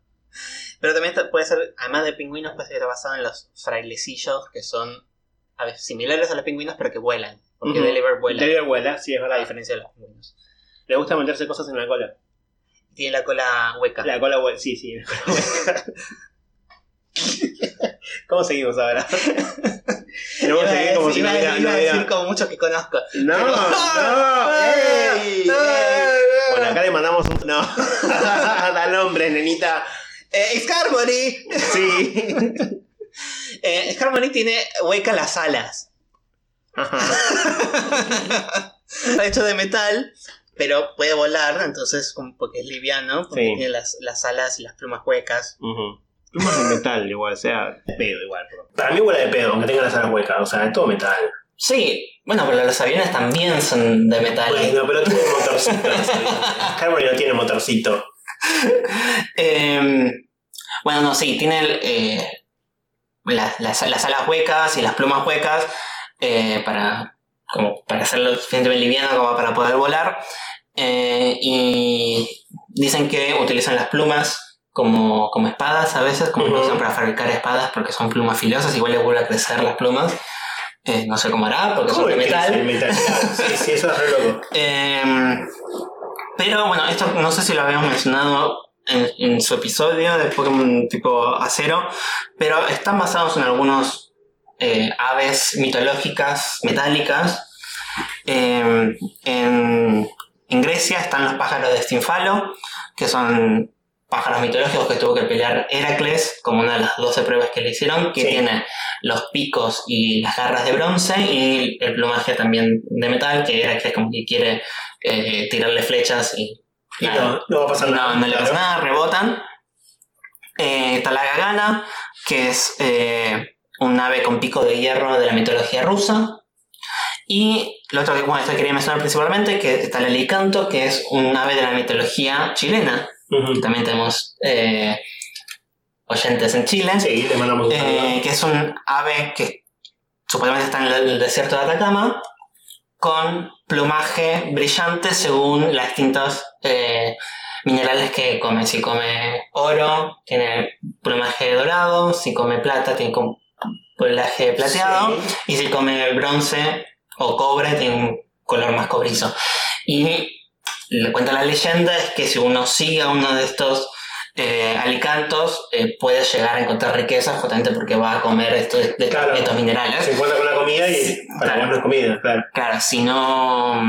Pero también puede ser, además de pingüinos, puede ser basado en los frailecillos que son a veces similares a los pingüinos, pero que vuelan. Porque Ujú. Deliver vuela, Deliver vuela, sí, es a verdad. diferencia de los pingüinos. Le gusta meterse cosas en la cola. Tiene la cola hueca. La cola vuela, sí, sí. la cola vuela. ¿Cómo seguimos ahora? Que Iba a seguir como decir- si no hubiera. iba no a hubiera- decir como muchos que conozco. No, Pero- no, ey, ey. Bueno, acá le mandamos un. No, da nombre, nenita. Eh, Scarmory. Sí. Eh, Scarmory tiene hueca las alas. Ajá. Está hecho de metal, pero puede volar, entonces como porque es liviano, porque Sí. tiene las, las alas y las plumas huecas. Plumas de metal, igual, o sea, pedo igual. pero- Para mí huele de pedo, aunque tenga las alas huecas. O sea, es todo metal. Sí, bueno, pero los aviones también son de metal. Bueno, pero tiene motorcito. Carboy no tiene motorcito. Eh, bueno, no, sí, tiene eh, las, las- las alas huecas y las plumas huecas eh, para, como para hacerlo suficientemente liviano como para poder volar. Eh, y dicen que utilizan las plumas como, como espadas a veces, como usan para fabricar espadas porque son plumas filosas, igual les vuelve a crecer las plumas. Eh, no sé cómo hará, porque son de metal. Sí, sí, eso es re loco. Eh, pero bueno, esto no sé si lo habíamos mencionado en, su episodio de Pokémon tipo acero, pero están basados en algunos eh, aves mitológicas metálicas. Eh, en, en Grecia están los pájaros de Stinfalo, que son pájaros mitológicos que tuvo que pelear Heracles, como una de las 12 pruebas que le hicieron, que Sí. tiene los picos y las garras de bronce y el plumaje también de metal, que Heracles como que quiere eh, tirarle flechas y Y nada, no, no va a pasar no, nada. no le pasa nada, rebotan. Eh, Talagagana, que es eh, un ave con pico de hierro de la mitología rusa. Y lo otro que bueno, esto quería mencionar principalmente, que está el alicanto, que es un ave de la mitología chilena. También tenemos eh, oyentes en Chile. Sí, le mandamos un Eh, que es un ave que supuestamente está en el, desierto de Atacama, con plumaje brillante según las distintos eh, minerales que come. Si come oro, tiene plumaje dorado, si come plata, tiene plumaje plateado, Sí. y si come bronce o cobre, tiene un color más cobrizo. Y le cuenta la leyenda es que si uno sigue a uno de estos eh, Alicantos eh, puede llegar a encontrar riquezas justamente porque va a comer estos, de- Claro. estos minerales. Se encuentra con la comida y para Claro. comida, claro. Claro, si no,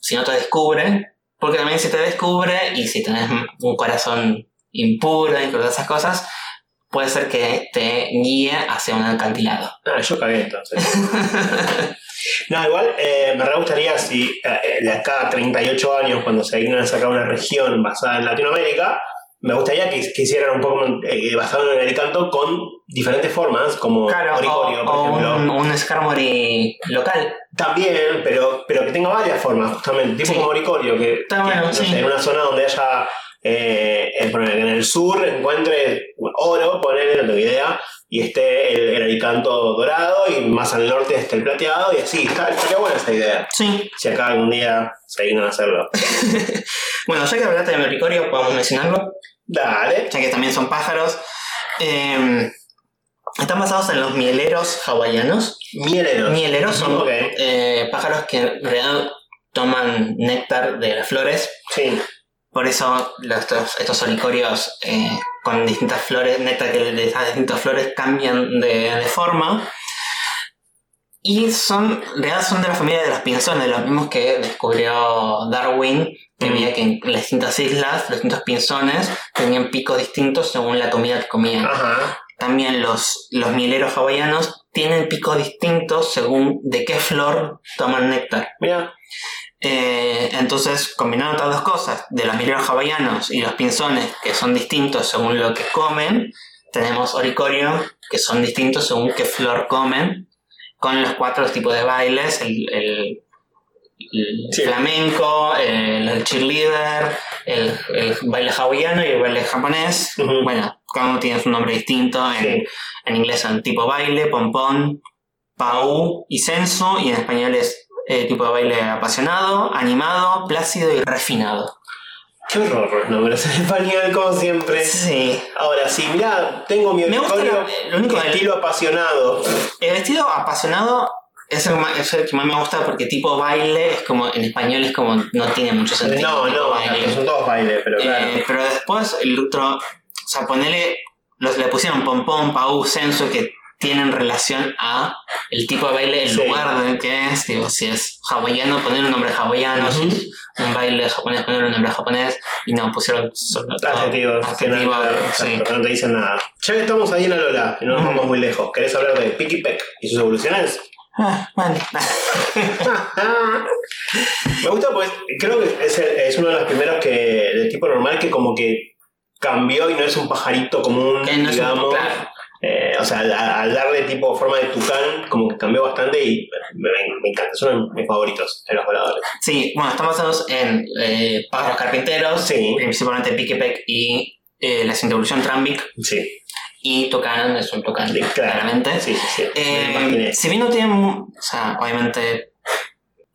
si no te descubre, porque también si te descubre y si tenés un corazón impuro y todas esas cosas, puede ser que te guíe hacia un acantilado. Ah, yo cagué entonces. no, igual eh, me re gustaría si eh, de acá a 38 años, cuando se dignan a sacar una región basada en Latinoamérica, me gustaría que, que hicieran un poco eh, basado en el canto con diferentes formas, como Claro, oricorio, o, por o ejemplo. un, un Skarmory local. También, pero, pero que tenga varias formas, justamente, tipo Sí. como oricorio, que, Está que, bueno, no sé, sí. en una zona donde haya, eh, en, el sur encuentre oro, poner, no tengo idea, y esté el, el aricanto dorado, y más al norte esté el plateado, y así, está, estaría buena esa idea. Sí. Si acá algún día se dignan a hacerlo. Bueno, ya que hablaste de Mericorio, podemos mencionarlo, Dale. ya que también son pájaros. Eh, están basados en los mieleros hawaianos. Mieleros. Mieleros son eh, pájaros que en realidad toman néctar de las flores. Sí. Por eso los- estos, estos eh, con distintas flores, néctar que de esas distintas flores cambian de, de forma. Y son, en realidad son de la familia de los pinzones, los mismos que descubrió Darwin, que Mm. veía que en las distintas islas, los distintos pinzones tenían picos distintos según la comida que comían. Ajá. También los, los mieleros hawaianos tienen picos distintos según de qué flor toman néctar. Mira. Eh, entonces, combinando estas dos cosas, de los mileros hawaianos y los pinzones, que son distintos según lo que comen, tenemos oricorio, que son distintos según qué flor comen, con los cuatro tipos de bailes, el, el- el Sí. flamenco, el, el cheerleader, el, baile hawaiano y el baile japonés. Bueno, cada uno tiene su nombre distinto, en, Sí. en inglés son tipo baile, pompón, pau y sensu, y en español es eh, tipo de baile apasionado, animado, plácido y refinado. Qué horror los nombres en español, como siempre. Sí. Ahora sí, mira, tengo mi Me gusta la- lo único del- estilo apasionado. El vestido apasionado es el, es el que más me gusta porque tipo baile es como, en español es como, no tiene mucho sentido. No, no, baile. son todos bailes, pero claro. Eh, pero después el otro, o sea, ponele, los, le pusieron pompón, pau, sensu, que tienen relación a el tipo de baile, el Sí. lugar de que es, digo, si es hawaiano, poner un nombre hawaiano, si es un baile japonés, poner un nombre japonés, y no, pusieron Adjetivos, que adjetivo, nada, sí. no te dicen nada. Ya que estamos ahí en la Lola, y no nos vamos muy lejos, ¿querés hablar de Picky Peck y sus evoluciones? Ah. Me gusta pues, creo que es, el- es uno de los primeros que, de tipo normal que como que cambió y no es un pajarito común, no es un- digamos. claro. Eh, o sea, al, darle tipo forma de tucán, como que cambió bastante y me, encanta, de mis favoritos de los voladores. Sí, bueno, estamos basados en eh, pájaros carpinteros, Sí. principalmente Piquepec y eh, la evolución Trambic, Sí, y Tucán es un Tucán, sí, claramente. Sí, sí, sí. Eh, si bien no tienen, o sea, obviamente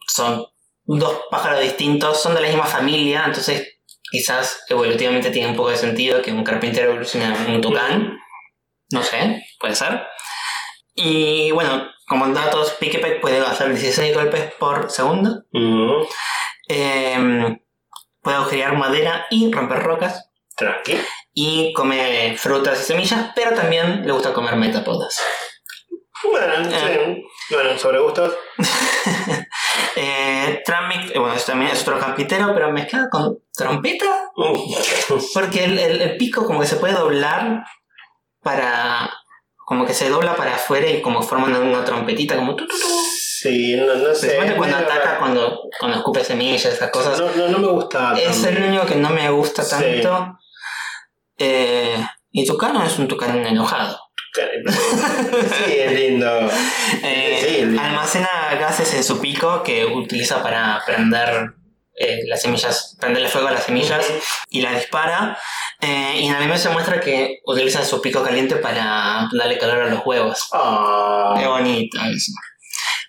son dos pájaros distintos, son de la misma familia, entonces quizás evolutivamente tiene un poco de sentido que un carpintero evolucione en un tucán. No sé, puede ser. Y bueno, como datos, Piquepec puede hacer 16 golpes por segundo. Mm, eh, puede agujerear madera y romper rocas. tranqui. Y come frutas y semillas, pero también le gusta comer metapodas. Bueno, Eh. sí. Bueno, sobre gustos. Eh, Tramic, eh, bueno, eso también es otro carpintero, pero mezclado con trompeta. Porque el, el- el pico como que se puede doblar para... Como que se dobla para afuera y como forma una, trompetita, como... tu, tu, tu. Sí, no, no sé. Cuando ataca, cuando, cuando escupe semillas, esas cosas. No, no, no me gusta. es tanto. el único que no me gusta Sí. tanto. Eh, y Tucano es un Tucano enojado. Sí, es lindo. Eh, Sí, el- almacena gases en su pico que utiliza para prender eh, las semillas, prenderle fuego a las semillas y las dispara. Eh, y en anime se muestra que utiliza su pico caliente para darle calor a los huevos. Ah. Qué bonito eso.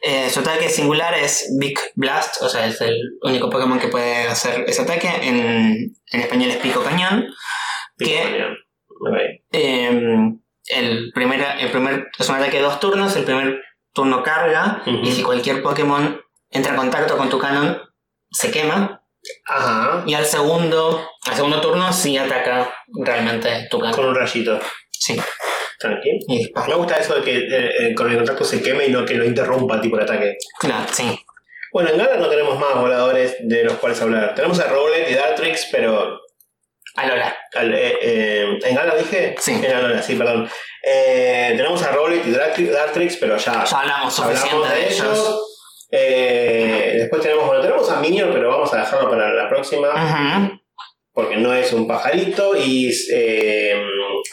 Eh, su ataque singular es Big Blast, o sea, es el único Pokémon que puede hacer ese ataque. En, en español es Pico Cañón. Ok. Eh, el, primer, el primer es un ataque de dos turnos. El primer turno carga. Y si cualquier Pokémon entra en contacto con tu canon, se quema. Ajá. Y al segundo, al segundo turno sí ataca realmente Tucan. Con un rayito. Sí. Tranquilo. Y dispara. Me gusta eso de que eh, eh, con el contacto se queme y no que lo interrumpa tipo el ataque. Claro, sí. Bueno, en Gala no tenemos más voladores de los cuales hablar. Tenemos a Rowlet y Dartrix, pero Alola. al- eh, eh, en Gala dije. Sí. En Alola, sí, perdón. Tenemos a Rowlet y Dartrix, Dartrix, pero ya, Ya hablamos suficiente hablamos de de ellos. ellos. Eh, después tenemos, bueno, tenemos a Minion, pero vamos a dejarlo para la próxima. Porque no es un pajarito y eh,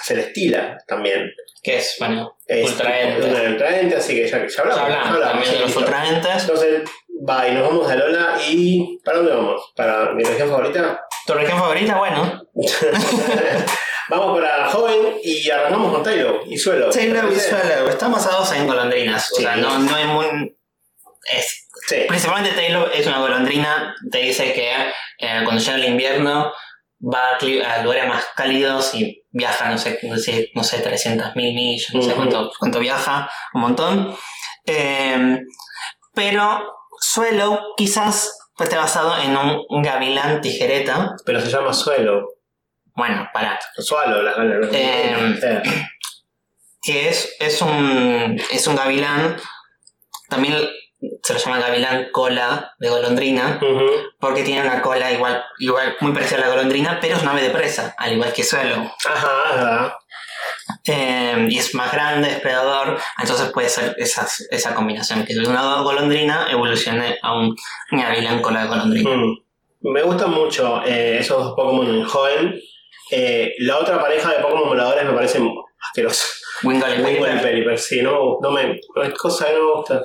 Celestila también. Que es, bueno, Es ultraente. una ultraente, así que ya, ya hablamos. Ya hablamos hablamos, también de los ultraentes. Entonces, va y nos vamos a Lola y ¿para dónde vamos? ¿Para mi región favorita? ¿Tu región favorita? Bueno. vamos para joven y arrancamos con Taylor y suelo. Taylor y ¿Parece? Swallow. Están basados en golondrinas. O sea, no, no hay muy... Es, Sí. principalmente Taylor es una golondrina. Te dice que eh, cuando llega el invierno va a, lugares más cálidos y viaja, no sé, no sé, no sé 300.000 millas, no sé cuánto, cuánto viaja, un montón. Eh, pero Suelo quizás esté basado en un, gavilán tijereta. Pero se llama suelo. Bueno, para Suelo, las ganas. Eh, que es, es un es un gavilán también se lo llama gavilán cola de golondrina porque tiene una cola igual igual muy parecida a la golondrina pero es un ave de presa al igual que suelo Ajá, ajá. Eh, y es más grande depredador entonces puede ser esas- esa combinación que una golondrina evolucione a un gavilán cola de golondrina Mm. Me gustan mucho eh, esos dos Pokémon en joven. Eh, la otra pareja de Pokémon voladores me parece asquerosa. Wingull y sí, no, no me. no Es cosa que no me gusta.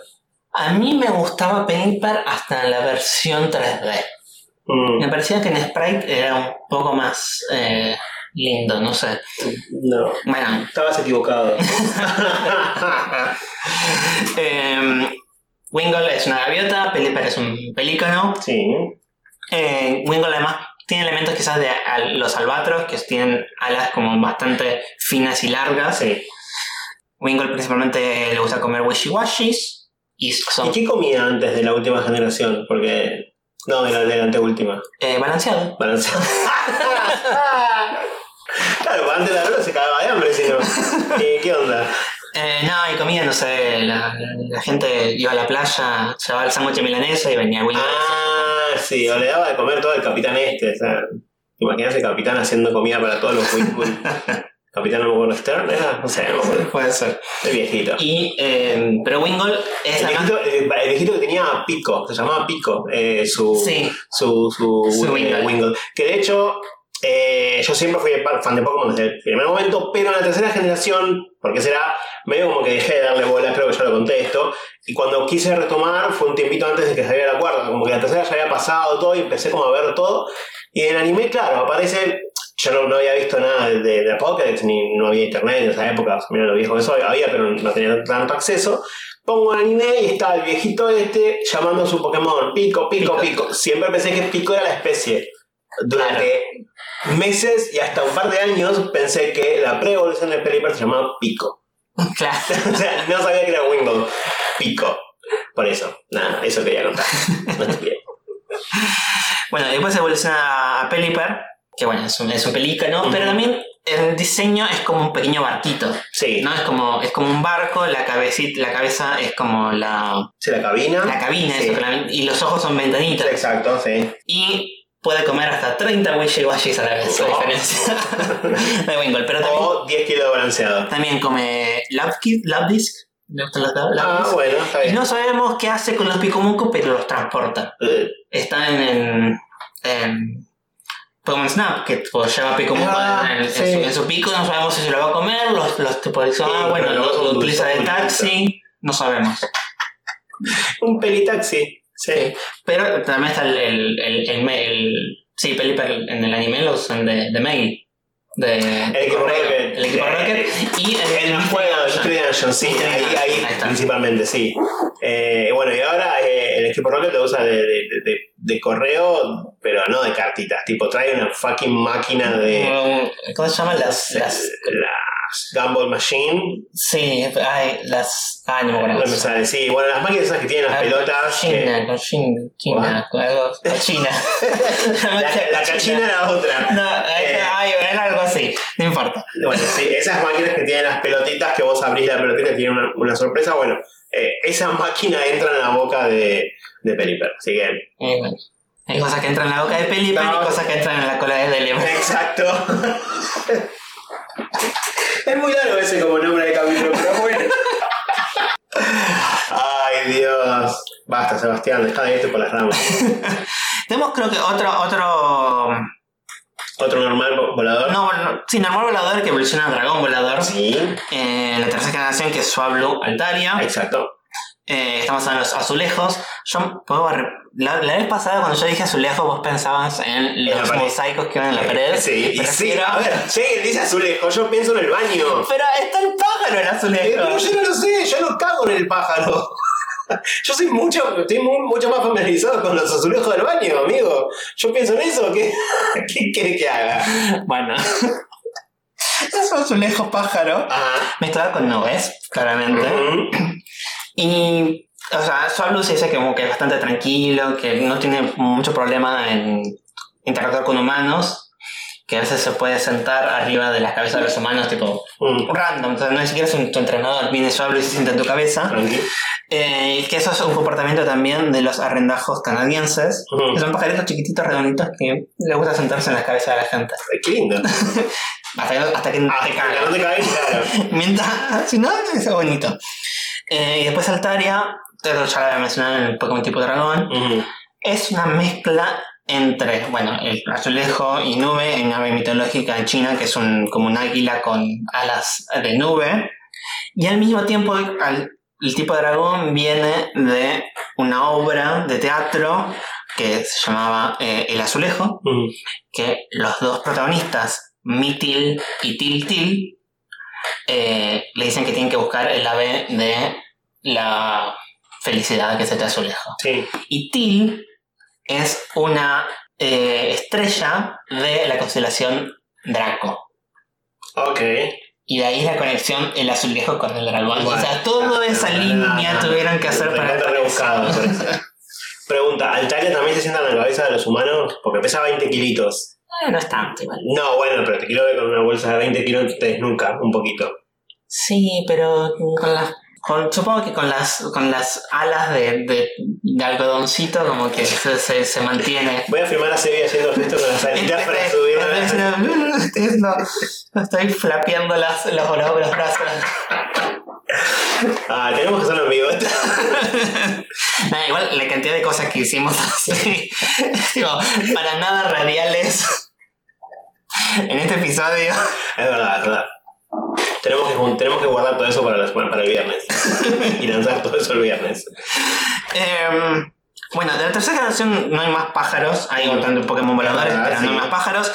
A mí me gustaba Pelipper hasta en la versión 3D Mm, Me parecía que en Sprite era un poco más eh, lindo, no sé. no, Bueno, estabas equivocado. eh, Wingull es una gaviota, Pelipper es un pelícano. sí. Eh, Wingull además tiene elementos quizás de los albatros, que tienen alas como bastante finas y largas. sí. Wingull principalmente le gusta comer wishy-washis. Y son ¿Y qué comía antes de la última generación? Porque. No, de la, de la anteúltima. eh, balanceados. Balanceado. claro, antes de la hora se cagaba de hambre, si no. Eh, ¿Qué onda? Eh, no, y comida, no sé, la, la- la gente iba a la playa, llevaba el sándwich milanesa y venía Wingull. Ah, sí, o le daba de comer todo el capitán este. O sea, ¿te imaginas el capitán haciendo comida para todos los Wingull? Capitán acuerdo Stern, ¿era? No sé. Puede ser. El viejito. Y, eh, pero Wingull es El viejito, el, el viejito que tenía Pico, se llamaba Pico, eh, su, Sí, su, su, Su eh. Que de hecho, eh, yo siempre fui fan de Pokémon desde el primer momento, pero en la tercera generación, porque será medio como que dejé de darle bola, creo que ya lo conté esto, y cuando quise retomar fue un tiempito antes de que saliera la cuarta, como que la tercera ya había pasado todo y empecé como a ver todo, y en el anime, claro, aparece... Yo no, no había visto nada de, de, Pokédex, ni no había internet en esa época, mira lo viejo que soy, había, pero no tenía tanto acceso. Pongo el anime y está el viejito este llamando a su Pokémon, Pico, Pico, Pico. Pico. Siempre pensé que Pico era la especie. Durante meses y hasta un par de años pensé que la pre-evolución del Pelipper se llamaba Pico. claro. o sea, no sabía que era Wingull. Pico. Por eso, nada, eso quería contar. No. Bueno, después evoluciona a Pelipper, que bueno, es un, es un pelícano, pero también el diseño es como un pequeño barquito. Sí, ¿no? Es como, es como un barco, la cabecita, la cabeza es como la, sí, la cabina. la cabina, Sí. eso, la- y los ojos son ventanitas. Exacto, sí. Y puede comer hasta 30 wishy washis a la vez, a Oh. diferencia de Wingull. Pero también, O 10 kilos de balanceado. también come Labkit, Labdisc. ¿Le gustan los Lab- Ah, bueno, está y no sabemos qué hace con los Picomuco, pero los transporta. Eh, Están en, en Pokémon Snap, que pues, lleva Picomuco Ah, en, en sí. su, en su pico, no sabemos si se lo va a comer, los, los tipo dicen, Sí, ah, bueno, lo, utiliza de taxi, no sabemos. un pelitaxi. Sí. Pero también está el, el, el, el, ma- el- sí, Pelipper en el anime lo usan de, de mail. De, El equipo. Rocket. El equipo Rocket. Y el, el juego de Mystery Dungeon, sí, Mystery ahí, ahí ahí principalmente, sí. Eh, bueno, y ahora eh, el equipo Rocket lo usa de, de, de- de correo, pero no de cartitas. Tipo, trae una fucking máquina de. ¿Cómo se llaman las, las la Gumball Machine. Sí, ay, las. Ay, no me acuerdo. No me sale. Sí, bueno, las máquinas esas que tienen las Ah, pelotas. que- China, cochina, China, algo. La, la cachina era otra. No, Eh. ay, era algo así, no importa. Bueno, sí, esas máquinas que tienen las pelotitas que vos abrís la pelotita y tienen una, una sorpresa. Bueno, eh, esa máquina entra en la boca de, de Peliper. Así que. Bueno, hay cosas que entran en la boca de Pelipe No. y cosas que entran en la cola de Delium. Exacto. es muy largo ese como nombre de capítulo, pero bueno. Ay, Dios. Basta, Sebastián, deja de irte por las ramas. Tenemos creo que otro, otro... Otro normal volador. No, no, sí, normal volador que evoluciona a dragón volador. Sí, Eh, la tercera generación que es Suablu Altaria. exacto. Eh, estamos en los azulejos. Yo la, la vez pasada cuando yo dije azulejos vos pensabas en los mosaicos que van en la pared. Sí, y Me sí. A ver, alguien dice azulejo, yo pienso en el baño. Pero está el pájaro Eh, azulejo. Pero yo no lo sé, yo no cago en el pájaro. Yo soy mucho, estoy mu- mucho más familiarizado con los azulejos del baño, amigo. Yo pienso en eso, ¿qué, qué quiere que haga? Bueno. es un azulejo pájaro. Ajá. Mezclado con nubes, claramente. Y, o sea, Suablu se dice que como que es bastante tranquilo, que no tiene mucho problema en interactuar con humanos, que a veces se puede sentar arriba de las cabezas de los humanos, tipo Mm. random, entonces no ni siquiera es un, tu entrenador, viene Suablu y se sienta en tu cabeza. Eh, que eso es un comportamiento también de los arrendajos canadienses, que son pajaritos chiquititos, redonditos, que les gusta sentarse en las cabezas de la gente. Qué lindo. Hasta que, hasta que Ah, te cagan. no te claro. Mientras, si no, es bonito. Eh, y después Altaria, esto ya lo había mencionado en el Pokémon tipo dragón, es una mezcla entre, bueno, el azulejo y nube, en ave mitológica en China, que es un, como un águila con alas de nube, y al mismo tiempo al- el tipo de dragón viene de una obra de teatro que se llamaba eh, El Azulejo, que los dos protagonistas, Mitil y Tiltil, eh, le dicen que tienen que buscar el ave de la felicidad que es este azulejo. Sí. Y Til es una eh, estrella de la constelación Draco. Ok. Y de ahí la conexión el azulejo con el dragón. Bueno, o sea, toda esa no, línea no, no. tuvieron que hacer para. rebuscado. Pregunta, ¿Altaria también se sienta en la cabeza de los humanos? Porque pesa 20 kilitos. No es tanto igual. No, bueno, pero te quiero ver con una bolsa de 20 kilos te desnuca un poquito. Sí, pero con las. con- supongo que con las con las alas de, de, de algodoncito como que se, se, se mantiene. Voy a filmar a Sebi haciendo esto con las alitas para subir. No, estoy flapeando las, los, los brazos. Ah, tenemos que hacerlo en vivo. Nah, igual la cantidad de cosas que hicimos así, digo, para nada radiales en este episodio. Es verdad, es verdad. Tenemos que, tenemos que guardar todo eso para, la semana- para el viernes. y lanzar todo eso el viernes. Em, bueno, de la tercera generación no hay más pájaros, hay un tanto Pokémon voladores, Ah, pero no hay más pájaros.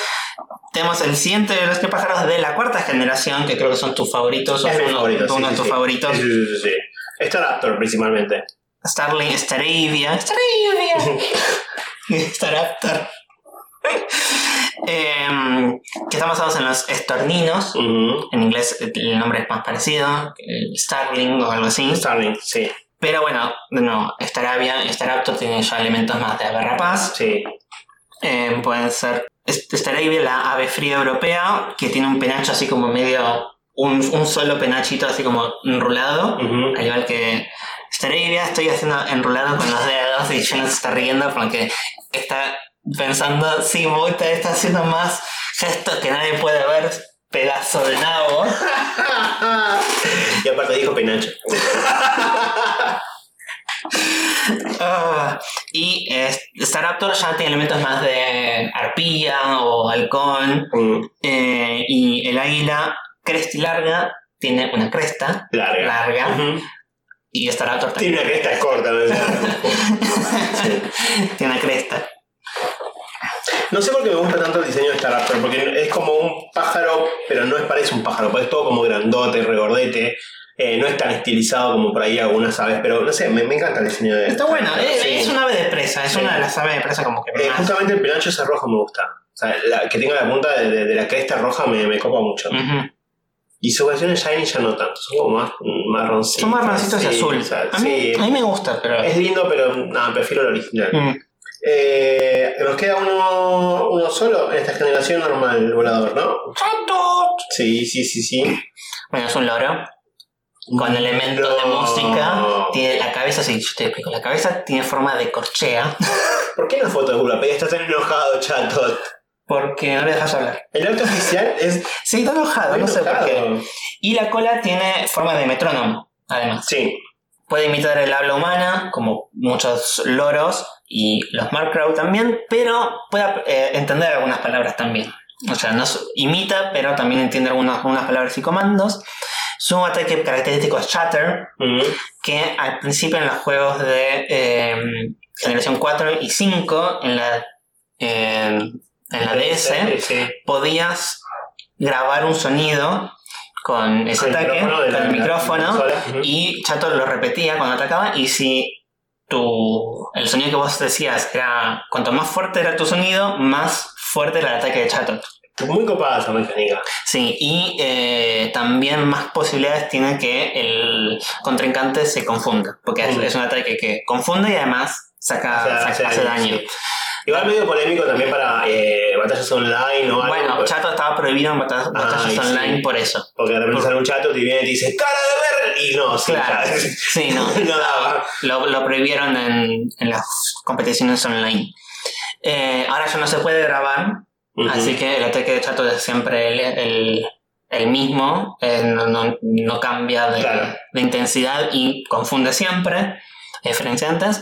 Tenemos el siguiente de los que pájaros de la cuarta generación, que creo que son tus favoritos, o Es uno, favorito, sí, de sí, tus sí. favoritos. Sí, sí, sí, sí. Staraptor principalmente. Starling, Staravia, Staravia, Staraptor. Em, que están basados en los estorninos. En inglés el nombre es más parecido, eh, Starling o algo así. Starling, sí. Pero bueno, no, Staravia, Staraptor tiene ya elementos más de ave rapaz. Sí. Eh, pueden ser est- Staravia, la ave fría europea, que tiene un penacho así como medio. Un, un solo penachito así como enrulado. Al igual que Staravia, estoy haciendo enrulado con los dedos y Jen se está riendo porque está pensando, sí, está haciendo más gestos que nadie puede ver, pedazo de nabo. y aparte dijo Penacho. Ah, y eh, Staraptor ya tiene elementos más de arpía o halcón. Mm, eh, y el águila crestilarga tiene una cresta Larga. Y Staraptor también Tiene una cresta corta, ¿no? Sí. tiene una cresta. No sé por qué me gusta tanto el diseño de Staraptor, porque es como un pájaro, pero no es parece un pájaro, pues es todo como grandote, regordete. eh, no es tan estilizado como por ahí algunas aves, pero no sé, me, me encanta el diseño de Está bueno, es, Sí. es una ave de presa, es Sí. una de las aves de presa como que Eh, justamente el penacho ese rojo me gusta. O sea, la- que tenga la punta de, de- de la cresta roja me, me copa mucho. Y sus versiones Shiny ya no tanto, son como más marroncitos. Son marroncitos y Sí, azul. o sea, A mí, sí. a mí me gusta, pero. Es lindo, pero nada, prefiero el original. Mm. Eh, nos queda uno, uno solo en esta generación normal, el volador, ¿no? Sí, sí, sí, sí. Bueno, es un loro. Con elementos de música. Tiene la cabeza, sí, yo te explico. La cabeza tiene forma de corchea. ¿Por qué la foto de Wikipedia estás tan enojado, chato? Porque no le dejas hablar. El arte oficial es. Sí, está enojado, no sé por qué. Y la cola tiene forma de metrónomo, además. Sí. Puede imitar el habla humana, como muchos loros y los Markrow también, pero puede eh, entender algunas palabras también. O sea, no s- imita, pero también entiende algunas, algunas palabras y comandos. Su ataque característico es Shatter, que al principio en los juegos de eh, generación 4 y 5, en la, eh, en la DS, podías grabar un sonido con ese el ataque, con la- el la micrófono, y Chato lo repetía cuando atacaba, y si tu, el sonido que vos decías era, cuanto más fuerte era tu sonido, más fuerte era el ataque de Chato. Muy copada esa mecánica. Sí, y eh, también más posibilidades tiene que el contrincante se confunda, porque es, Mm. es un ataque que confunde y además saca, O sea, saca- hace hace daño, daño. sí. Igual medio polémico también para eh, batallas online o algo. Bueno, pues, Chato estaba prohibido en bata- batallas Ay, online sí. por eso. porque de repente sale un chato y viene y te dice ¡Cara de ver! Y no, sí, Claro. ya, Sí, no. no daba. Lo, lo prohibieron en, en las competiciones online. Eh, ahora ya no se puede grabar, Ujú. así que el ataque de chato es siempre el, el- el mismo, eh, no, no- no cambia de, Claro. de intensidad y confunde siempre, de antes.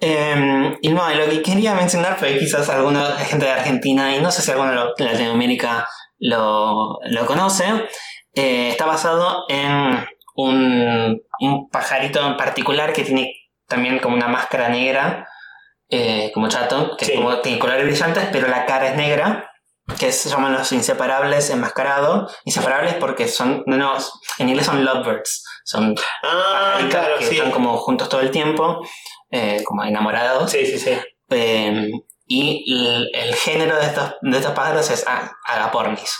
Eh, y no, lo que quería mencionar fue quizás alguna gente de Argentina, y no sé si alguno de Latinoamérica lo, lo conoce, eh, está basado en un, un pajarito en particular que tiene también como una máscara negra, eh, como chato, que Sí. es como- tiene colores brillantes, pero la cara es negra, que se llaman los inseparables enmascarados. Inseparables porque son, no, no, en inglés son lovebirds, son Ah, claro, que sí. están como juntos todo el tiempo, eh, como enamorados. Sí, sí, sí. Eh, y el, el género de estos, de estos pájaros es a- agapornis.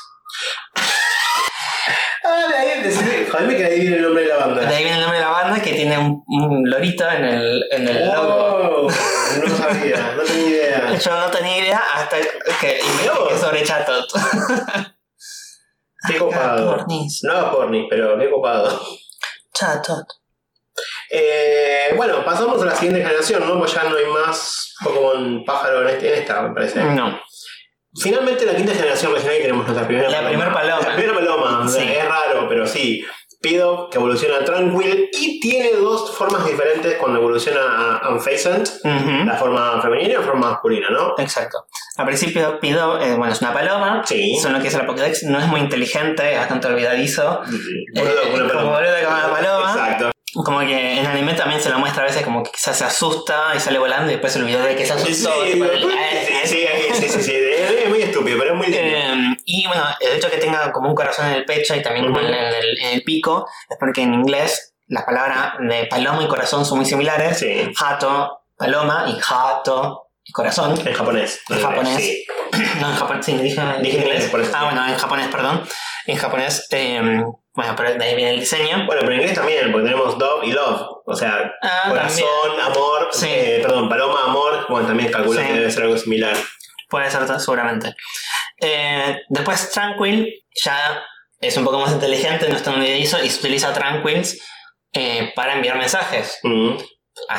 Ah, de ahí, decidí, jodeme que ahí viene el nombre de la banda. De ahí viene el nombre de la banda que tiene un, un lorito en el, en el logo. No sabía, no tenía idea. Yo no tenía idea hasta que investigué sobre chatot. Qué copado. No haga porni, pero qué copado. Chatot. Eh, bueno, pasamos a la siguiente generación, ¿no? Pues ya no hay más Pokémon pájaro en, este- en esta, me parece. No. Finalmente en la quinta generación regional tenemos nuestra primera La primer paloma. La primera paloma, Sí. es raro, pero sí. Pido que evoluciona a Tranquil y tiene dos formas diferentes cuando evoluciona a Unfacent. La forma femenina y la forma masculina, ¿no? Exacto. Al principio pido, eh, bueno, es una paloma. Sí. Son lo que es la Pokédex. No es muy inteligente, es bastante olvidadizo. Como paloma. boludo con una paloma. Exacto. Como que en anime también se lo muestra a veces como que quizás se asusta y sale volando y después se olvidó de que se Sí, asustó. sí, sí, eh, sí, sí, sí, sí. Es es muy estúpido, pero es muy lindo. Eh, y bueno, el hecho de que tenga como un corazón en el pecho y también como en, el, pico es porque en inglés las palabras de paloma y corazón son muy similares. Sí. Hato, paloma y hato corazón. En japonés. En japonés. Sí. No, en japonés, sí, dije, Dije en inglés. Ah, bueno, en japonés, perdón. En japonés, eh, bueno, pero de ahí viene el diseño. Bueno, pero en inglés también, porque tenemos Dove y Love. O sea, Ah, corazón, amor, Sí. eh, perdón, paloma, amor. Bueno, también calculo Sí. que debe ser algo similar. Puede ser seguramente. Eh, después Tranquil ya es un poco más inteligente, no es tan y se utiliza Tranquils eh, para enviar mensajes. Mm,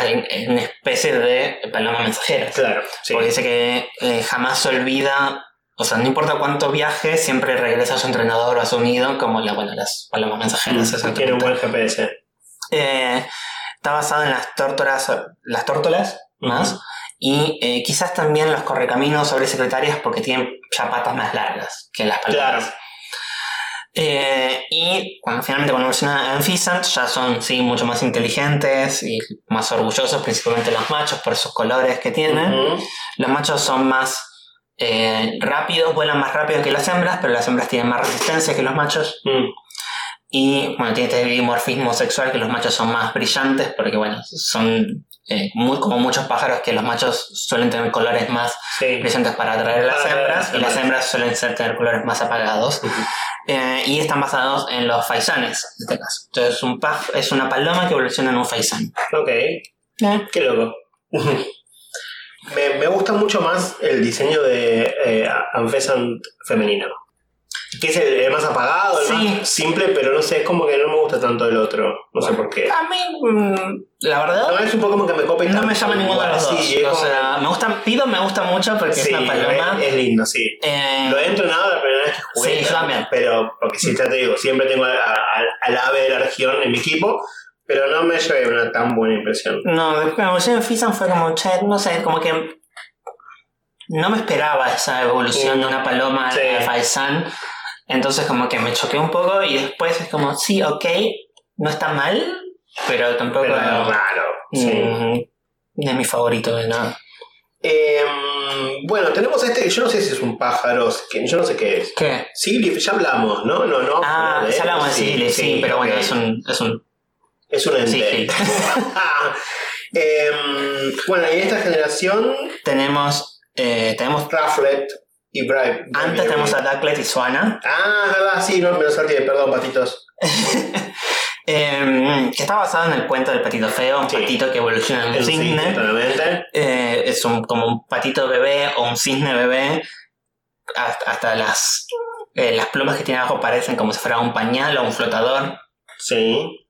en una especie de paloma mensajera. claro, sí. Porque dice que jamás se olvida, o sea, no importa cuánto viaje, siempre regresa a su entrenador o a su nido, como la, bueno, las palomas mensajeras. Mm, Tiene un buen GPS. Eh, está basado en las tórtolas, las tórtolas más, y eh, quizás también los correcaminos sobre secretarias porque tienen ya patas más largas que las palomas. Claro. Eh, y cuando finalmente cuando en Pheasant ya son sí, mucho más inteligentes y más orgullosos, principalmente los machos por sus colores que tienen. Los machos son más eh, rápidos, vuelan más rápido que las hembras, pero las hembras tienen más resistencia que los machos. Mm, Y bueno, tiene este dimorfismo sexual que los machos son más brillantes porque, bueno, son eh, muy, como muchos pájaros que los machos suelen tener colores más Sí. brillantes para atraer a las Para atraer a hembras y las hembras. suelen ser tener colores más apagados. Eh, y están basados en los faisanes, en este caso. Entonces, un paj es una paloma que evoluciona en un faisán. Ok. Qué loco. me, me gusta mucho más el diseño de eh, Unpheasant femenino. Que es el, el más apagado, el Sí. más simple, pero no sé, es como que no me gusta tanto el otro. No sé por qué. A mí, mm, la verdad, No es un Pokémon que me cope no me llama ninguno de los dos. sí, o como- sea, me gusta, Pido me gusta mucho porque sí, es una paloma. es, es lindo, sí. Eh, Lo he entrenado la primera vez que jugué. Sí, yo también. Pero, porque si ya te digo, siempre tengo al ave de la región en mi equipo, pero no me llevé una tan buena impresión. No, después evolución en Fisan fue como, che, no sé, como que no me esperaba esa evolución de una paloma Sí. a Faisan. Entonces como que me choqué un poco y después es como, sí, ok, no está mal, pero tampoco Pero es raro. Sí. no es mi favorito de nada. Em, bueno, tenemos este que yo no sé si es un pájaro, que yo no sé qué es. ¿Qué? Siglif, ya hablamos, ¿no? No, no. Ah, de ya hablamos de Sigil, sí, pero bueno, es un, es un Es un ente. Em, bueno, y en esta generación, tenemos, eh, tenemos, Rafflet y Bribe. antes tenemos a Ducklet y Swana, Ah, verdad, sí, no, me lo salté, perdón, patitos. eh, que está basado en el cuento del patito feo, un Sí. patito que evoluciona en un cisne, cisne. Eh, es un, como un patito bebé o un cisne bebé. Hasta, hasta las, eh, las plumas que tiene abajo parecen como si fuera un pañal o un flotador. Sí.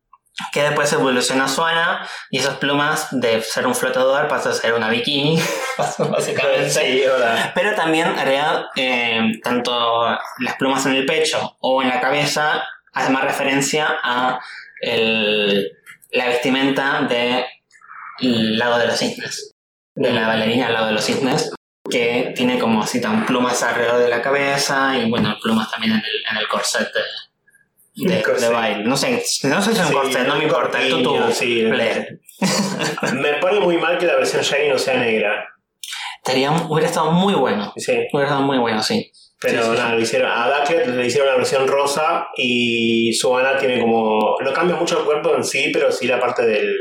Que después evoluciona a Suana y esas plumas de ser un flotador pasa a ser una bikini, básicamente. Sí. Pero también en realidad eh, tanto las plumas en el pecho o en la cabeza hacen más referencia a el- la vestimenta de el lago de los cisnes, de la bailarina lago de los cisnes, que tiene como así tan plumas alrededor de la cabeza y bueno, plumas también en el, en el corset de, de, de baile. No sé, no sé si es un Sí, corset, no me importa, el corpiño, tutú. sí. Me pone muy mal que la versión Shiny no sea negra. Estaría, hubiera estado muy bueno. Sí. Hubiera estado muy bueno, sí. Pero Sí, sí, nada, lo hicieron, a Ducklet le hicieron la versión rosa y Suana tiene como. No cambia mucho el cuerpo en sí, pero sí la parte del,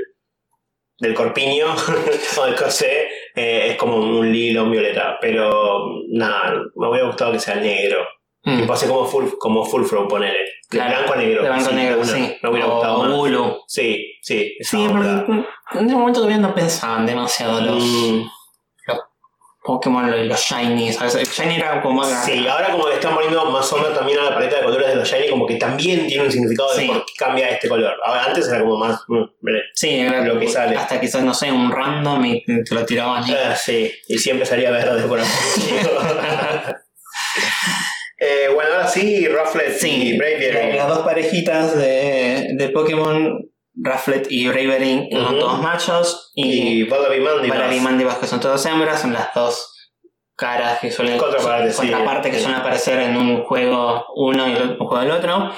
del corpiño o del corsé eh, es como un lilo, un violeta. Pero nada, me hubiera gustado que sea negro. Mm. Tipo así como full, como full throw, ponele. De Claro, blanco a negro. De blanco Sí, negro, sí. Me hubiera gustado o. Bulu. Sí, sí. Sí, porque en ese momento todavía no pensaban demasiado los Mm, Pokémon, los, los Shinies. A veces el Shiny era como más Sí, ahora como le están poniendo más onda también a la paleta de colores de los Shiny, como que también tiene un significado de por qué cambia este color. Ahora, antes era como más. mm. Sí, era lo que sale. Hasta quizás, no sé, un random y te lo tiraban ahí. Ah, sí, y siempre salía verde por motivo. eh, Bueno, ahora sí, Rufflet Sí, y Braviary. las dos parejitas de, de Pokémon, Rufflet y Bravery, son todos machos, y Y. Valaby y Mandibas, que son todas hembras, son las dos caras que suelen Contrapartes, sí. contrapartes que Sí. suelen aparecer en un juego uno y el otro juego el otro.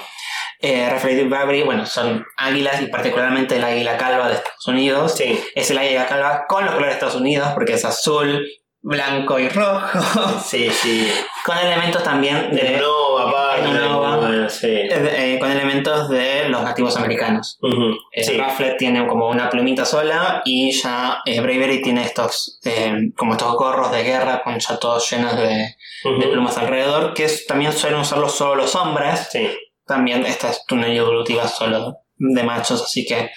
Eh, y Bravery, bueno, son águilas y particularmente el águila calva de Estados Unidos. Sí, Es el águila calva con los colores de Estados Unidos porque es azul, blanco y rojo, sí, sí. con elementos también De Nova, aparte. Bueno, sí. eh, con elementos de los nativos americanos. Ujú, Eh, sí. Rufflet tiene como una plumita sola y ya eh, Bravery tiene estos eh, como estos gorros de guerra con ya todos llenos de, de plumas alrededor que es- también suelen usarlos solo los hombres. Sí. También esta es túnel evolutiva solo de machos, así que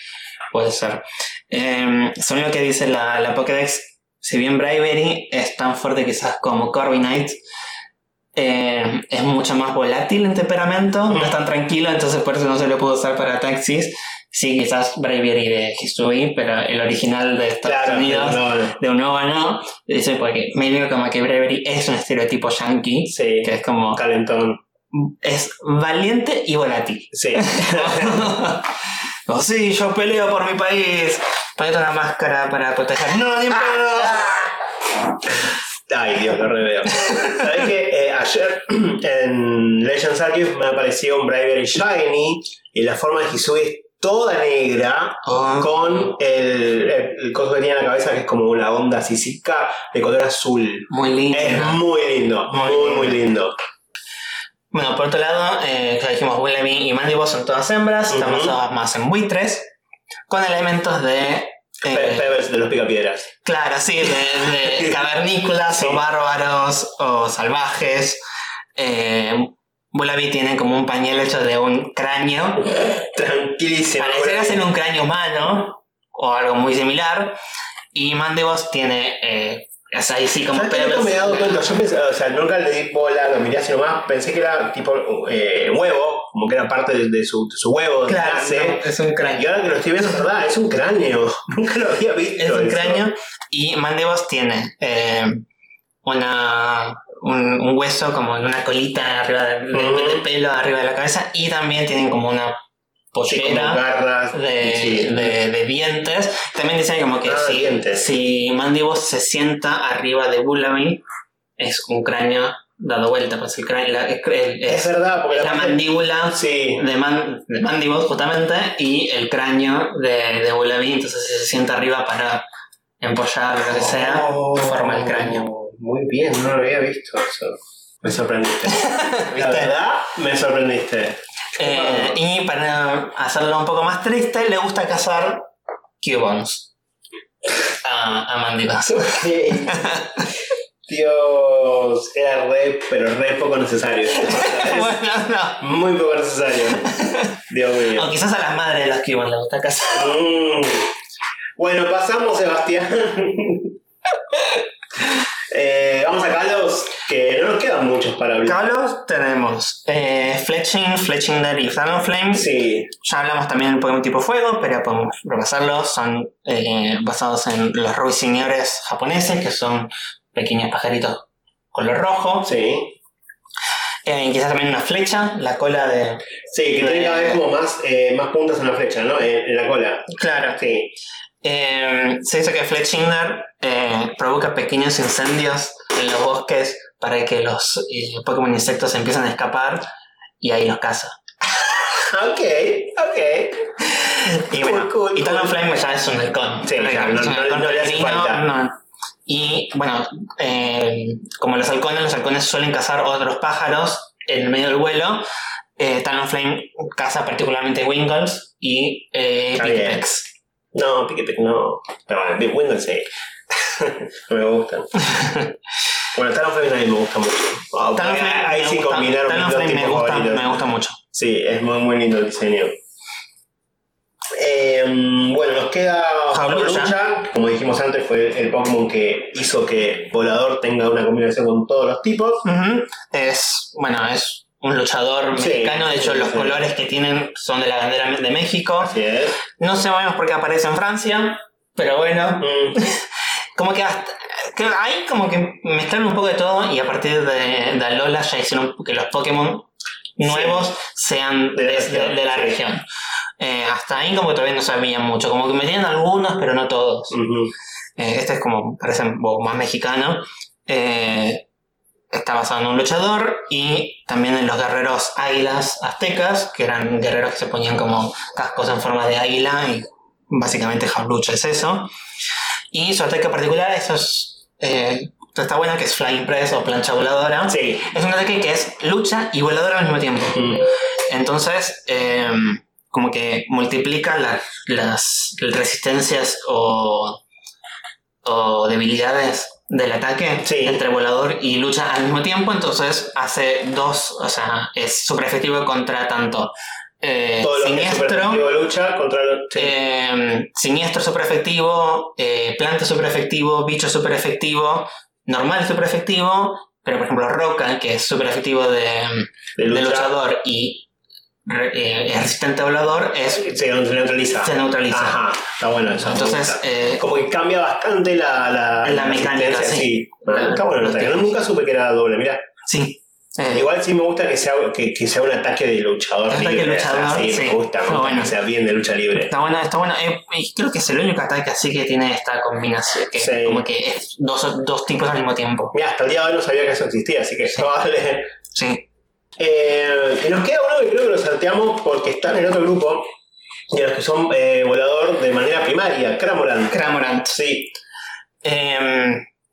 puede ser. Eh, según lo que dice la, la Pokédex, si bien Bravery es tan fuerte quizás como Corviknight, eh, es mucho más volátil en temperamento, no es tan tranquilo, entonces por eso no se lo puede usar para taxis. Sí, quizás Bravery de Hisui, pero el original de Estados Claro, Unidos, no, no. de Unova no. Dice porque medio como que Bravery es un estereotipo yankee, Sí. que es como Calentón. es valiente y volátil. Sí. oh, sí, yo peleo por mi país. Ponete una máscara para proteger. No, ni en pedo. Ay, Dios, lo reveo. ¿Sabes qué? Eh, ayer en Legends Archive me apareció un Bravery Shiny y la forma de Hisui es toda negra Oh. con el, el, el coso que tiene en la cabeza que es como una onda sísica de color azul. Muy lindo. Es muy lindo, Muy muy, lindo. muy lindo. Bueno, por otro lado, eh, ya dijimos Willoughby y Mandibos son todas hembras, están Ujú. basadas más en buitres, con elementos de Eh, Pebbles de los picapiedras. Claro, sí, de, de cavernícolas o bárbaros o salvajes. Eh, Bullaby tiene como un pañuelo hecho de un cráneo. Tranquilísimo. Pareciera ser un cráneo humano o algo muy similar. Y Mandibos tiene. Eh, es ahí sí como me he dado cuenta. Yo pensé, o sea, nunca le di bola, lo miré así nomás. Pensé que era tipo eh, huevo, como que era parte de, de su, de su huevo. Claro, no, es un Y cráneo. ahora que lo estoy viendo, es verdad, es un cráneo. Nunca lo había visto. Es un eso. cráneo. Y Mandibos tiene eh, una. Un, un hueso como en una colita arriba de, de- Ujú. de pelo arriba de la cabeza y también tienen como una Pollera garras. de, sí. de- de dientes. También dicen como que Ah, si, si se sienta arriba de Bullaby, es un cráneo dado vuelta, pues el cráneo la- el- el- Es verdad, porque la mandíbula Sí. de, man, de justamente y el cráneo de, de entonces si se sienta arriba para empollar o lo que sea, Oh, forma el cráneo. Muy bien, no lo había visto eso. Me sorprendiste. La verdad, me sorprendiste. Eh, y para hacerlo un poco más triste, le gusta cazar Cubons a, a Mandibas. Dios, era re, pero re poco necesario. bueno, no. Muy poco necesario. Dios mío. O quizás a las madres de los Cubons les gusta cazar. Mm. Bueno, pasamos, Sebastián. Eh, vamos a Carlos, que no nos quedan muchos para hablar. Carlos, tenemos eh, Fletching, Fletchinder y Flame. Sí, Ya hablamos también del Pokémon tipo fuego, pero podemos repasarlos. Son eh, basados en los ruiseñores japoneses, que son pequeños pajaritos color rojo. sí. Eh, quizás también una flecha, la cola de. Sí, que tiene cada vez como más, eh, más puntas en la flecha, ¿no? En, en la cola. Claro. Sí. Eh, se dice que Fletchinder eh, provoca pequeños incendios en los bosques para que los eh, Pokémon insectos empiecen a escapar y ahí los caza. Ok, ok. Y Cool, bueno, cool, y cool. Talonflame ya es un halcón. Sí, ya, no- Es un no- halcón no le hace peregrino, falta. no. Y bueno, eh, como los halcones, los halcones suelen cazar otros pájaros en medio del vuelo. Talonflame caza particularmente Wingles y eh. No, Piquete, no. Pero bueno, Big Windows sí. no me gustan. bueno, Talonflame también me gusta mucho. Porque Talonflame ahí me sí gusta- combinaron mis dos Talonflame me tipos gusta, favoritos. me gusta mucho. Sí, es muy, muy lindo el diseño. Eh, bueno, nos queda Jaulucha. Jaulucha. Como dijimos antes, fue el Pokémon que hizo que Volador tenga una combinación con todos los tipos. Es, bueno, es un luchador Sí, mexicano. De hecho, sí, los sí. colores que tienen son de la bandera de México. Así es. No sabemos por qué aparece en Francia, pero bueno. Mm, Como que hasta. Que ahí como que mezclaron un poco de todo y a partir de, de Alola ya hicieron que los Pokémon nuevos sean De de, la de- región, de la región. Eh, hasta ahí como que todavía no sabían mucho, como que metían algunos pero no todos. Eh, este es como, parece más mexicano. Eh, está basado en un luchador y también en los guerreros águilas aztecas, que eran guerreros que se ponían como cascos en forma de águila y básicamente jaulucha es eso. Y su ataque particular, eso es... eh, está bueno que es Flying Press o plancha voladora. Sí. Es un ataque que es lucha y voladora al mismo tiempo. Mm. Entonces, eh, como que multiplica la- las resistencias o, o debilidades del ataque Sí. entre volador y lucha al mismo tiempo. Entonces, hace dos, o sea, es súper efectivo contra tanto eh, Todo lo que es siniestro. superefectivo lucha contra los. sí. Eh, siniestro super efectivo, eh, planta super efectivo, bicho super efectivo, normal super efectivo, pero por ejemplo roca, que es super efectivo de, de de lucha. luchador y eh, es resistente a volador, es, Se neutraliza. se neutraliza. Ajá, está bueno eso. Entonces, eh, como que cambia bastante la, la, La mecánica, resistencia, sí. Ah, Está bueno, nunca supe que era doble, mira. sí. eh, Igual sí me gusta que sea, que, que sea un ataque de luchador Ataque libre. de luchador, o sea, sí, sí. me gusta, me gusta bueno. que sea bien de lucha libre. Está bueno, está bueno. Eh, y creo que es el único ataque así que tiene esta combinación, que Sí. como que es dos, dos tipos al mismo tiempo. Mira, hasta el día de hoy no sabía que eso existía, así que vale. Sí. Eh, nos queda uno que creo que lo salteamos porque están en otro grupo, de los que son eh, volador de manera primaria, Cramorant. Cramorant. Sí, Eh,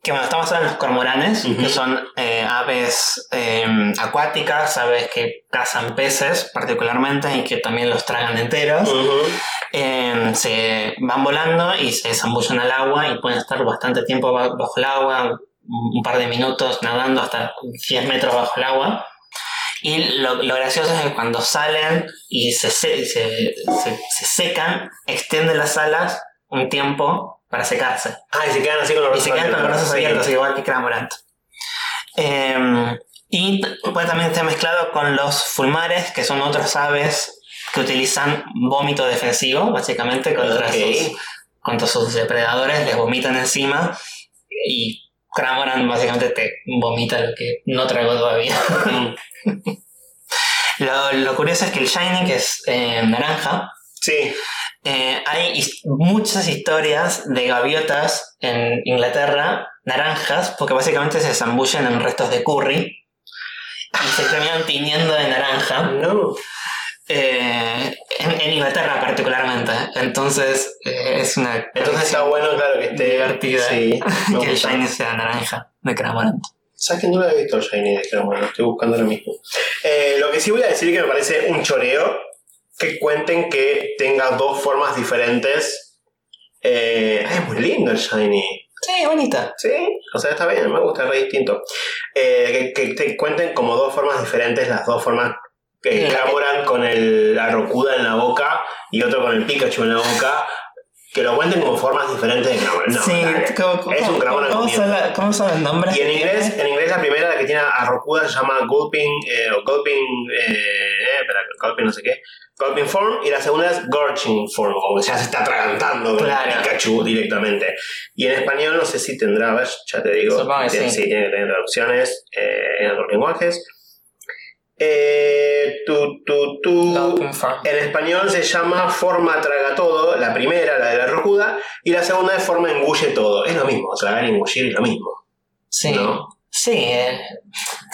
que bueno, está basado en los cormoranes, que son eh, aves eh, acuáticas, aves que cazan peces particularmente y que también los tragan enteros. Eh, se van volando y se zambullen al agua y pueden estar bastante tiempo ba- bajo el agua, un un par de minutos nadando hasta 10 metros bajo el agua. Y lo, lo gracioso es que cuando salen y se, se, se- se- se secan, extienden las alas un tiempo para secarse. Ah, y se quedan así con los Y se quedan con los brazos Sí. abiertos, igual que Cramorant. Eh, y t- puede también estar mezclado con los fulmares, que son otras aves que utilizan vómito defensivo, básicamente, contra, sus, contra sus depredadores, les vomitan encima y Cramorant básicamente te vomita lo que no tragó todavía. lo, lo curioso es que el Shiny, que es eh, naranja, Sí. eh, hay his- muchas historias de gaviotas en Inglaterra naranjas, porque básicamente se zambullen en restos de curry y se terminan tiñendo de naranja. No. Eh, en, en Inglaterra particularmente. Entonces eh, es una Entonces está bueno, claro, que esté divertida Sí. que el shiny sea naranja de Cramorant. ¿Sabes que no lo he visto Shiny de? Lo estoy buscando ahora mismo. Eh, lo que sí voy a decir que me parece un choreo que cuenten que tenga dos formas diferentes. Eh, es muy lindo el Shiny. Sí, bonita. Sí, o sea, está bien, me gusta, es re distinto. Eh, que, que te cuenten como dos formas diferentes, las dos formas que La que- Cramoran con el, la Rokuda en la boca y otro con el Pikachu en la boca, que lo cuenten como formas diferentes de Cramoran. No, sí. ¿cómo, cómo- es un Cramoran ¿cómo, ¿Cómo son los nombres? Y en inglés, en inglés la primera, la que tiene a Rokuda, se llama Gulping, eh, o Gulping, eh, eh, espera, Gulping no sé qué, Gulping Form, y la segunda es Gorging Form, como que ya se está atragantando con Claro. el Pikachu directamente. Y en español no sé si tendrá, a ver, ya te digo, Supongo que tiene, sí. tiene que tener traducciones eh, en otros lenguajes. Eh, tu, tu. En español se llama forma traga todo, la primera, la de la rocuda, y la segunda es forma engulle todo. Es lo mismo, tragar y engullir es lo mismo. Sí. ¿no? Sí, eh,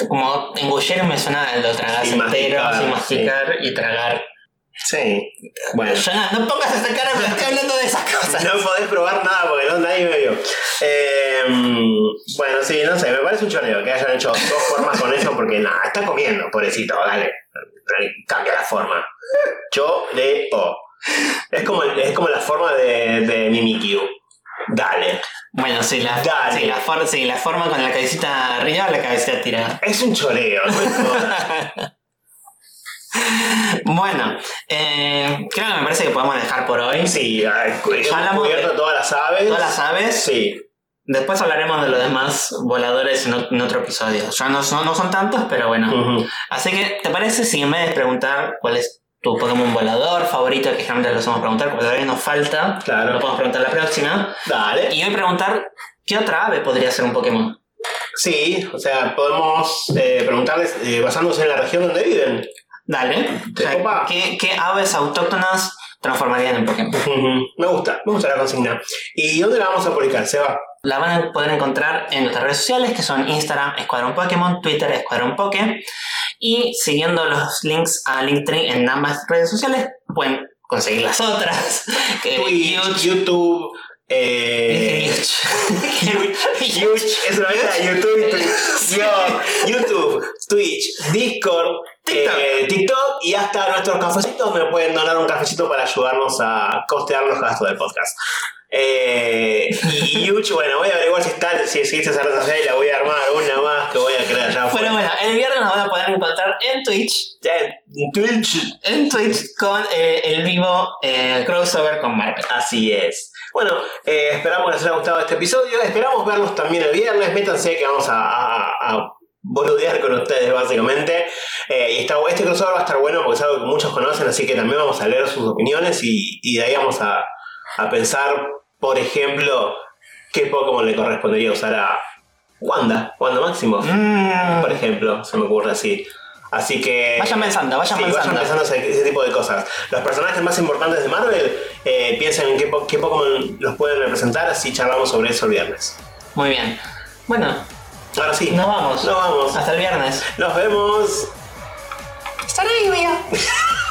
como engullir me suena lo tragas entero, sin masticar y tragar. Sí. Bueno. No pongas esa cara cuando estoy hablando de esas cosas. No podés probar nada porque no nadie me vio. Eh, bueno, sí, no sé, me parece un choreo que hayan hecho dos formas con eso porque nada, está comiendo, pobrecito, dale, cambia la forma. Yo le o. Es como, es como la forma de, de Mimikyu. Dale. Bueno, sí, la, Dale. sí, la, for- sí, la forma con la cabecita arriba, la cabecita tirada. Es un choreo, no. Bueno, eh, creo que me parece que podemos dejar por hoy. Sí, ah, hemos hablamos cubierto de- todas las aves. Todas las aves. Sí. Después hablaremos de los demás voladores en, en otro episodio. Ya no son, no son tantos, pero bueno. Así que, ¿te parece si en vez de preguntar cuál es tu Pokémon volador favorito, que generalmente lo hacemos preguntar, porque todavía nos falta, Claro. lo podemos preguntar la próxima, Dale. y hoy preguntar qué otra ave podría ser un Pokémon? Sí, o sea, podemos eh, preguntarles eh, basándose en la región donde viven. Dale. O sea, Opa. ¿qué, qué aves autóctonas transformarían en Pokémon? Me gusta, me gusta la consigna. ¿Y dónde la vamos a publicar, Seba? La van a poder encontrar en nuestras redes sociales, que son Instagram Escuadrón Pokémon, Twitter Escuadrón Poké. Y siguiendo los links a Linktree en ambas redes sociales, pueden conseguir las otras. que Twitch, YouTube. Eh, Huge. Huge, es una mezcla de YouTube y Twitch. Yo, YouTube, Twitch, Discord, TikTok. eh, TikTok y hasta nuestros cafecitos me pueden donar un cafecito para ayudarnos a costear los gastos del podcast. Eh, y Huge, bueno, voy a averiguar si está, si existe esa red social y la voy a armar una más que voy a crear ya. Bueno, bueno, el viernes nos van a poder encontrar en Twitch. En Twitch. En Twitch con eh, el vivo eh, crossover con Marvel. Así es. Bueno, esperamos que les haya gustado este episodio. Esperamos verlos también el viernes. Métanse que vamos a, a- a boludear con ustedes, básicamente. Eh, y está, este crossover va a estar bueno porque es algo que muchos conocen, así que también vamos a leer sus opiniones y, y de ahí vamos a, a pensar, por ejemplo, qué Pokémon le correspondería usar a Wanda, Wanda Máximo, Mm. por ejemplo, se me ocurre así. Así que. Vayan pensando, vayan Sí, pensando. vayan pensando ese, ese tipo de cosas. Los personajes más importantes de Marvel, eh, piensen en qué, qué Pokémon los pueden representar, así charlamos sobre eso el viernes. Muy bien. Bueno, Ahora sí, nos vamos. nos vamos. Hasta el viernes. Nos vemos. Hasta luego.